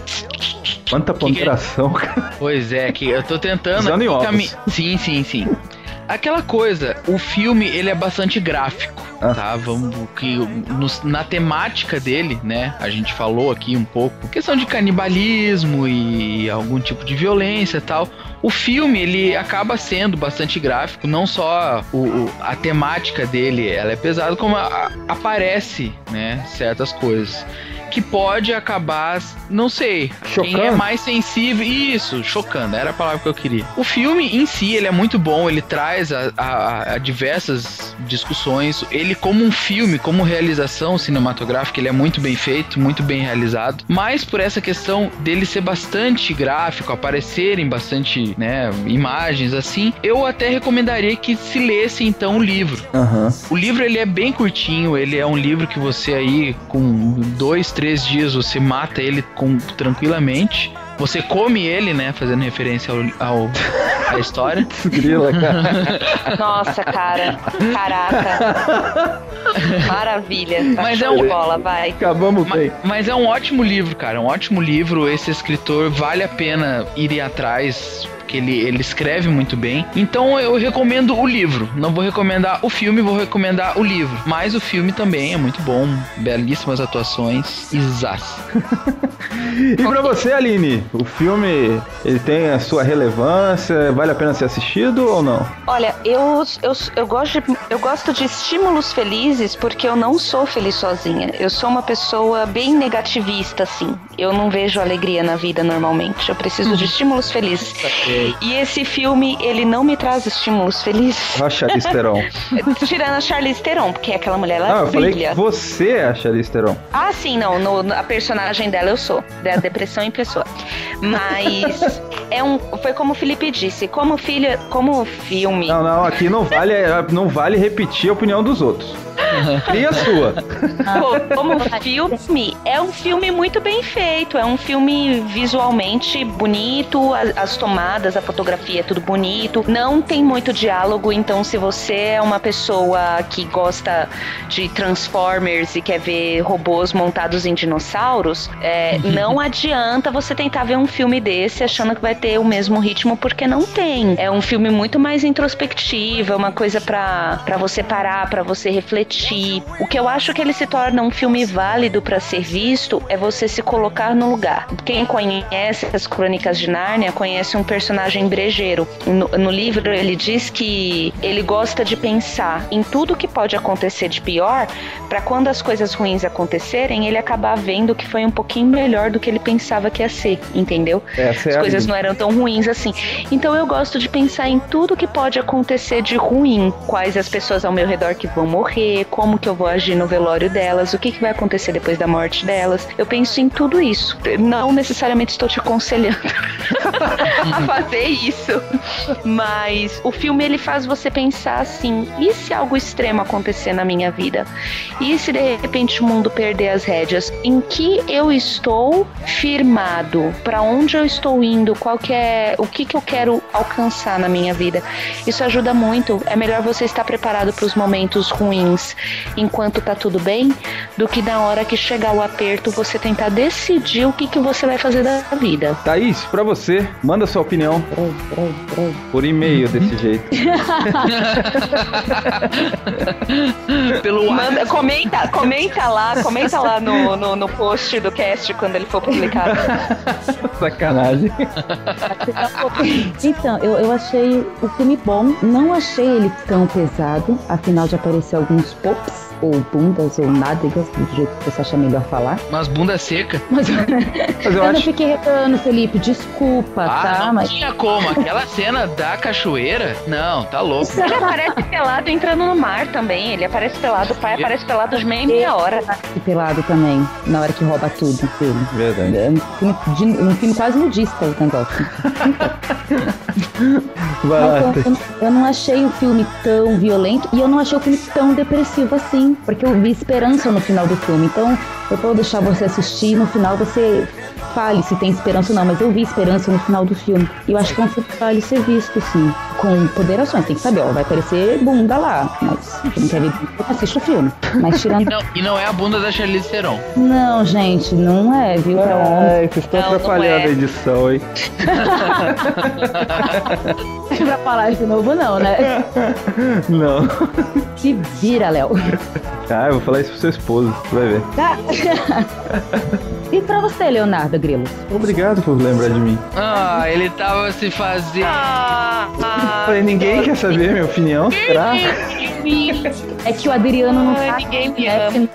Quanta ponderação, cara. Pois é, que eu tô tentando. Cami- Sim, sim, sim. Aquela coisa, o filme ele é bastante gráfico, tá? Vamos que nos- na temática dele, né? A gente falou aqui um pouco questão de canibalismo e algum tipo de violência e tal. O filme ele acaba sendo bastante gráfico, não só o, o- a temática dele, ela é pesada, como a- a- aparece, né? Certas coisas que pode acabar, não sei, quem é Chocando? mais sensível, isso, chocando, era a palavra que eu queria. O filme em si, ele é muito bom, ele traz a, a- a diversas discussões, ele como um filme, como realização cinematográfica, ele é muito bem feito, muito bem realizado, mas por essa questão dele ser bastante gráfico, aparecerem bastante, né, imagens assim, eu até recomendaria que se lesse então o livro. Aham. O livro ele é bem curtinho, ele é um livro que você aí com dois, três dias você mata ele com tranquilamente. Você come ele, né? Fazendo referência ao, ao à história. Grila, cara. Nossa, cara. Caraca. Maravilha. Tá Mas é um- bola, vai. Acabamos bem. Mas é um ótimo livro, cara. Um ótimo livro. Esse escritor vale a pena ir atrás. Porque ele, ele escreve muito bem. Então eu recomendo o livro. Não vou recomendar o filme, vou recomendar o livro. Mas o filme também é muito bom. Belíssimas atuações. Isas. E pra você, Aline, o filme ele tem a sua relevância, vale a pena ser assistido ou não? Olha, eu, eu, eu, gosto de, eu gosto de estímulos felizes porque eu não sou feliz sozinha. Eu sou uma pessoa bem negativista, assim. Eu não vejo alegria na vida normalmente. Eu preciso de estímulos felizes. E esse filme, ele não me traz estímulos felizes. A Charlize Theron. Tirando a Charlize Theron, porque aquela mulher lá Não, eu falei você é a Charlize Theron. Ah, sim, não. no- no- a personagem dela eu sou. Da depressão em pessoa. Mas é um. Foi como o Felipe disse, como filha, como filme. Não, não, aqui não vale, não vale repetir a opinião dos outros. Cria a sua. Pô, como filme, é um filme muito bem feito. É um filme visualmente bonito, a- as, tomadas, a fotografia é tudo bonito. Não tem muito diálogo, então se você é uma pessoa que gosta de Transformers e quer ver robôs montados em dinossauros, é, não adianta você tentar ver um filme desse achando que vai ter o mesmo ritmo, porque não tem. É um filme muito mais introspectivo, é uma coisa pra você parar, pra você refletir. O que eu acho que ele se torna um filme válido pra ser visto é você se colocar no lugar. Quem conhece as Crônicas de Nárnia conhece um personagem brejeiro. No, no livro ele diz que ele gosta de pensar em tudo que pode acontecer de pior, pra quando as coisas ruins acontecerem, ele acabar vendo que foi um pouquinho melhor do que ele pensava que ia ser, entendeu? Essa é As a coisas não eram tão ruins assim. Então eu gosto de pensar em tudo que pode acontecer de ruim, quais as pessoas ao meu redor que vão morrer, como que eu vou agir no velório delas, o que, que vai acontecer depois da morte delas. Eu penso em tudo isso. Não necessariamente estou te aconselhando a fazer isso, mas o filme ele faz você pensar assim: e se algo extremo acontecer na minha vida? E se de repente o mundo perder as rédeas? Em que eu estou firmado? Para onde eu estou indo? Qual que é o que que eu quero alcançar na minha vida? Isso ajuda muito. É melhor você estar preparado para os momentos ruins enquanto tá tudo bem, do que na hora que chegar o aperto você tentar decidir o que que você vai fazer da vida. Thaís, pra você, manda sua opinião por e-mail desse jeito. Pelo Manda, comenta, comenta lá, comenta lá no, no, no post do cast quando ele for publicado. Sacanagem. Então, eu, eu achei o filme bom, não achei ele tão pesado, afinal de aparecer alguns pops, ou bundas, ou nádegas, do jeito que você acha melhor falar. Umas bunda seca. Mas, eu eu, não acho- fiquei reparando, Felipe, desculpa, Ah, tá? não Mas tinha como. Aquela cena da cachoeira, não, tá louco. Ele aparece pelado entrando no mar também. Ele aparece pelado, o pai aparece pelado de meia, meia hora. e pelado também, na hora que rouba tudo dele. Verdade. É um filme, de- um filme quase nudista o. Vai lá, Mas eu, eu- não achei o filme tão violento e eu não achei o filme tão depressivo assim, porque eu vi esperança no final do filme. Então eu vou deixar você assistir e no final você fale se tem esperança ou não, mas eu vi esperança no final do filme. E eu acho que é um filme que vale ser visto, sim. Com poderações, tem que saber, ó, vai aparecer bunda lá, mas quem não quer ver, assiste o filme. Mas E tirando. não, e não é a bunda da Charlize Theron. Não, gente, não é, viu? Pra homem. Ai, vocês estão atrapalhando é. a edição, hein? pra falar de novo, não, né? Não. Se vira, Léo. Ah, eu vou falar isso pro seu esposo, você vai ver. Tá. E pra você, Leonardo Grilo? Obrigado por lembrar de mim. Ah, ele tava se fazendo. Falei, ninguém quer saber minha opinião, será? É que o Adriano não tá ninguém me né? ama.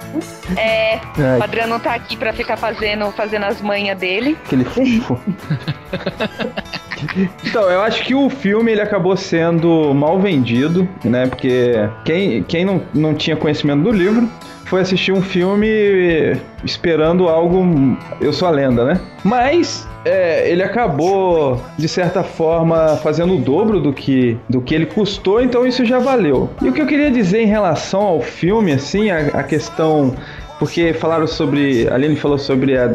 É, Ai. o Adriano não tá aqui pra ficar fazendo, fazendo as manhas dele. Aquele fofo. Então, eu acho que o filme ele acabou sendo mal vendido, né? Porque quem, quem não, não tinha conhecimento do livro foi assistir um filme esperando algo. Eu sou a lenda, né? Mas é, ele acabou, de certa forma, fazendo o dobro do que, do que ele custou, então isso já valeu. E o que eu queria dizer em relação ao filme, assim, a, a questão porque falaram sobre. A Aline falou sobre a,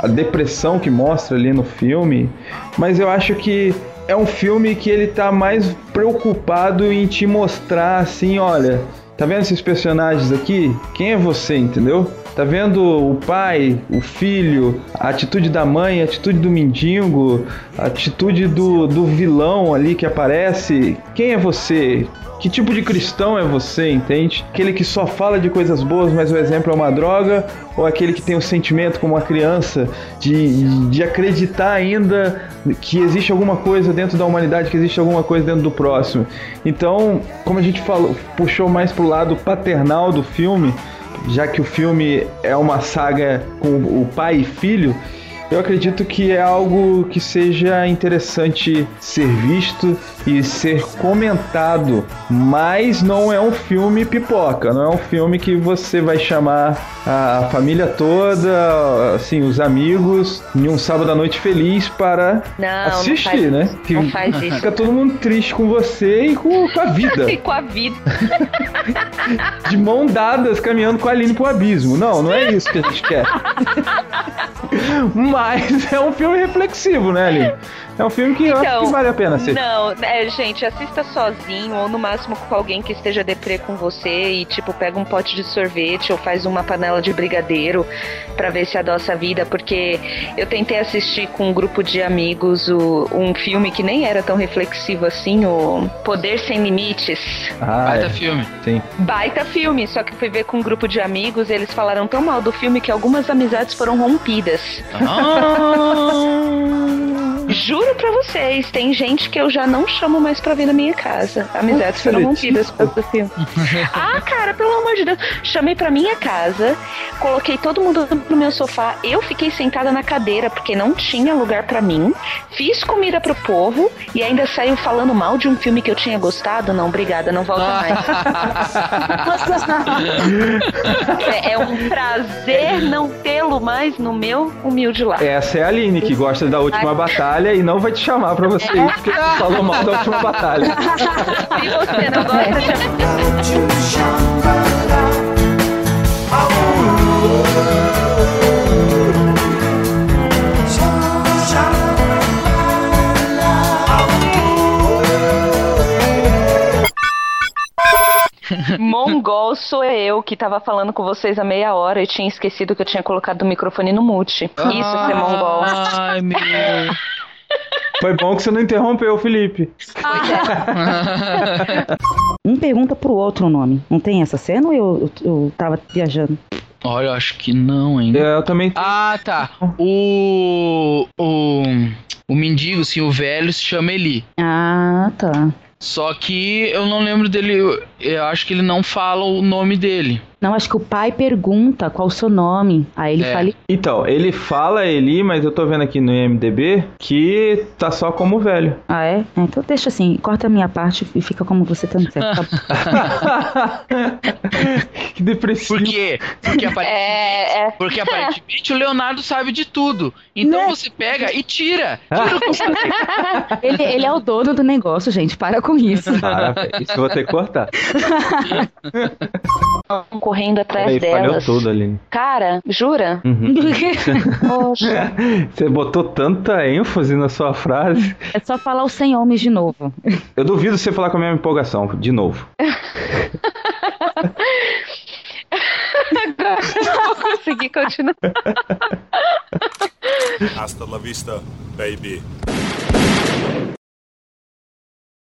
a depressão que mostra ali no filme, mas eu acho que é um filme que ele tá mais preocupado em te mostrar assim: olha, tá vendo esses personagens aqui? Quem é você, entendeu? Tá vendo o pai, o filho, a atitude da mãe, a atitude do mendigo, a atitude do, do vilão ali que aparece? Quem é você? Que tipo de cristão é você, entende? Aquele que só fala de coisas boas, mas o exemplo é uma droga? Ou aquele que tem o sentimento como uma criança de, de acreditar ainda que existe alguma coisa dentro da humanidade, que existe alguma coisa dentro do próximo? Então, como a gente falou, puxou mais pro lado paternal do filme, já que o filme é uma saga com o pai e filho, Eu acredito que é algo que seja interessante ser visto e ser comentado, mas não é um filme pipoca, não é um filme que você vai chamar a família toda, assim, os amigos, em um sábado à noite feliz para Não, não assistir, faz né? isso, não faz isso. Fica todo mundo triste com você e com, com a vida. E com a vida. de mão dadas caminhando com a Aline pro abismo. Não, não é isso que a gente quer. Mas é um filme reflexivo, né, Aline? É um filme que eu acho que vale a pena assistir. Não, é, gente, assista sozinho ou no máximo com alguém que esteja deprê com você e tipo pega um pote de sorvete ou faz uma panela de brigadeiro pra ver se adoça a vida, porque eu tentei assistir com um grupo de amigos o, um filme que nem era tão reflexivo assim, o Poder Sem Limites. Ah, Baita é. filme. Sim. Baita filme, só que fui ver com um grupo de amigos e eles falaram tão mal do filme que algumas amizades foram rompidas. Juro pra vocês, tem gente que eu já não chamo mais pra vir na minha casa. Amizades foram rompidas por causa do filme. Ah, cara, pelo amor de Deus. Chamei pra minha casa, coloquei todo mundo no meu sofá, eu fiquei sentada na cadeira porque não tinha lugar pra mim, fiz comida pro povo e ainda saiu falando mal de um filme que eu tinha gostado. Não, obrigada, não volta mais. é, é um prazer não tê-lo mais no meu humilde lar. Essa é a Aline, que gosta da última batalha e não vai te chamar pra você ir porque falou mal da última batalha. Se você não gosta de Mongol sou eu que tava falando com vocês há meia hora e tinha esquecido que eu tinha colocado o microfone no mute. Isso, ser mongol. Ai, meu. Foi bom que você não interrompeu, Felipe. Um pergunta pro outro o nome. Não tem essa cena ou eu, eu, eu tava viajando? Olha, eu acho que não ainda. Eu também. Ah, tá. O. O. O mendigo, assim, o velho se chama Eli. Ah, tá. Só que eu não lembro dele. Eu acho que ele não fala o nome dele. Não, acho que o pai pergunta qual o seu nome. Aí ele É. fala. Então, ele fala Eli, mas eu tô vendo aqui no IMDB que tá só como velho. Ah, é? É, Então deixa assim, corta a minha parte e fica como você tá certo. Tá bom. que depressivo. Por quê? Porque aparentemente, porque aparentemente o Leonardo sabe de tudo. Então você pega e tira. Tira ele, ele é o dono do negócio, gente. Para com isso. Para, velho, isso eu vou ter que cortar. Correndo atrás Aí, falhou delas. tudo, Aline. Cara, jura? Uhum. Poxa. Você botou tanta ênfase na sua frase. É só falar o 100 homens de novo. Eu duvido você falar com a mesma empolgação, de novo. Agora eu não vou conseguir continuar. Hasta la vista, baby.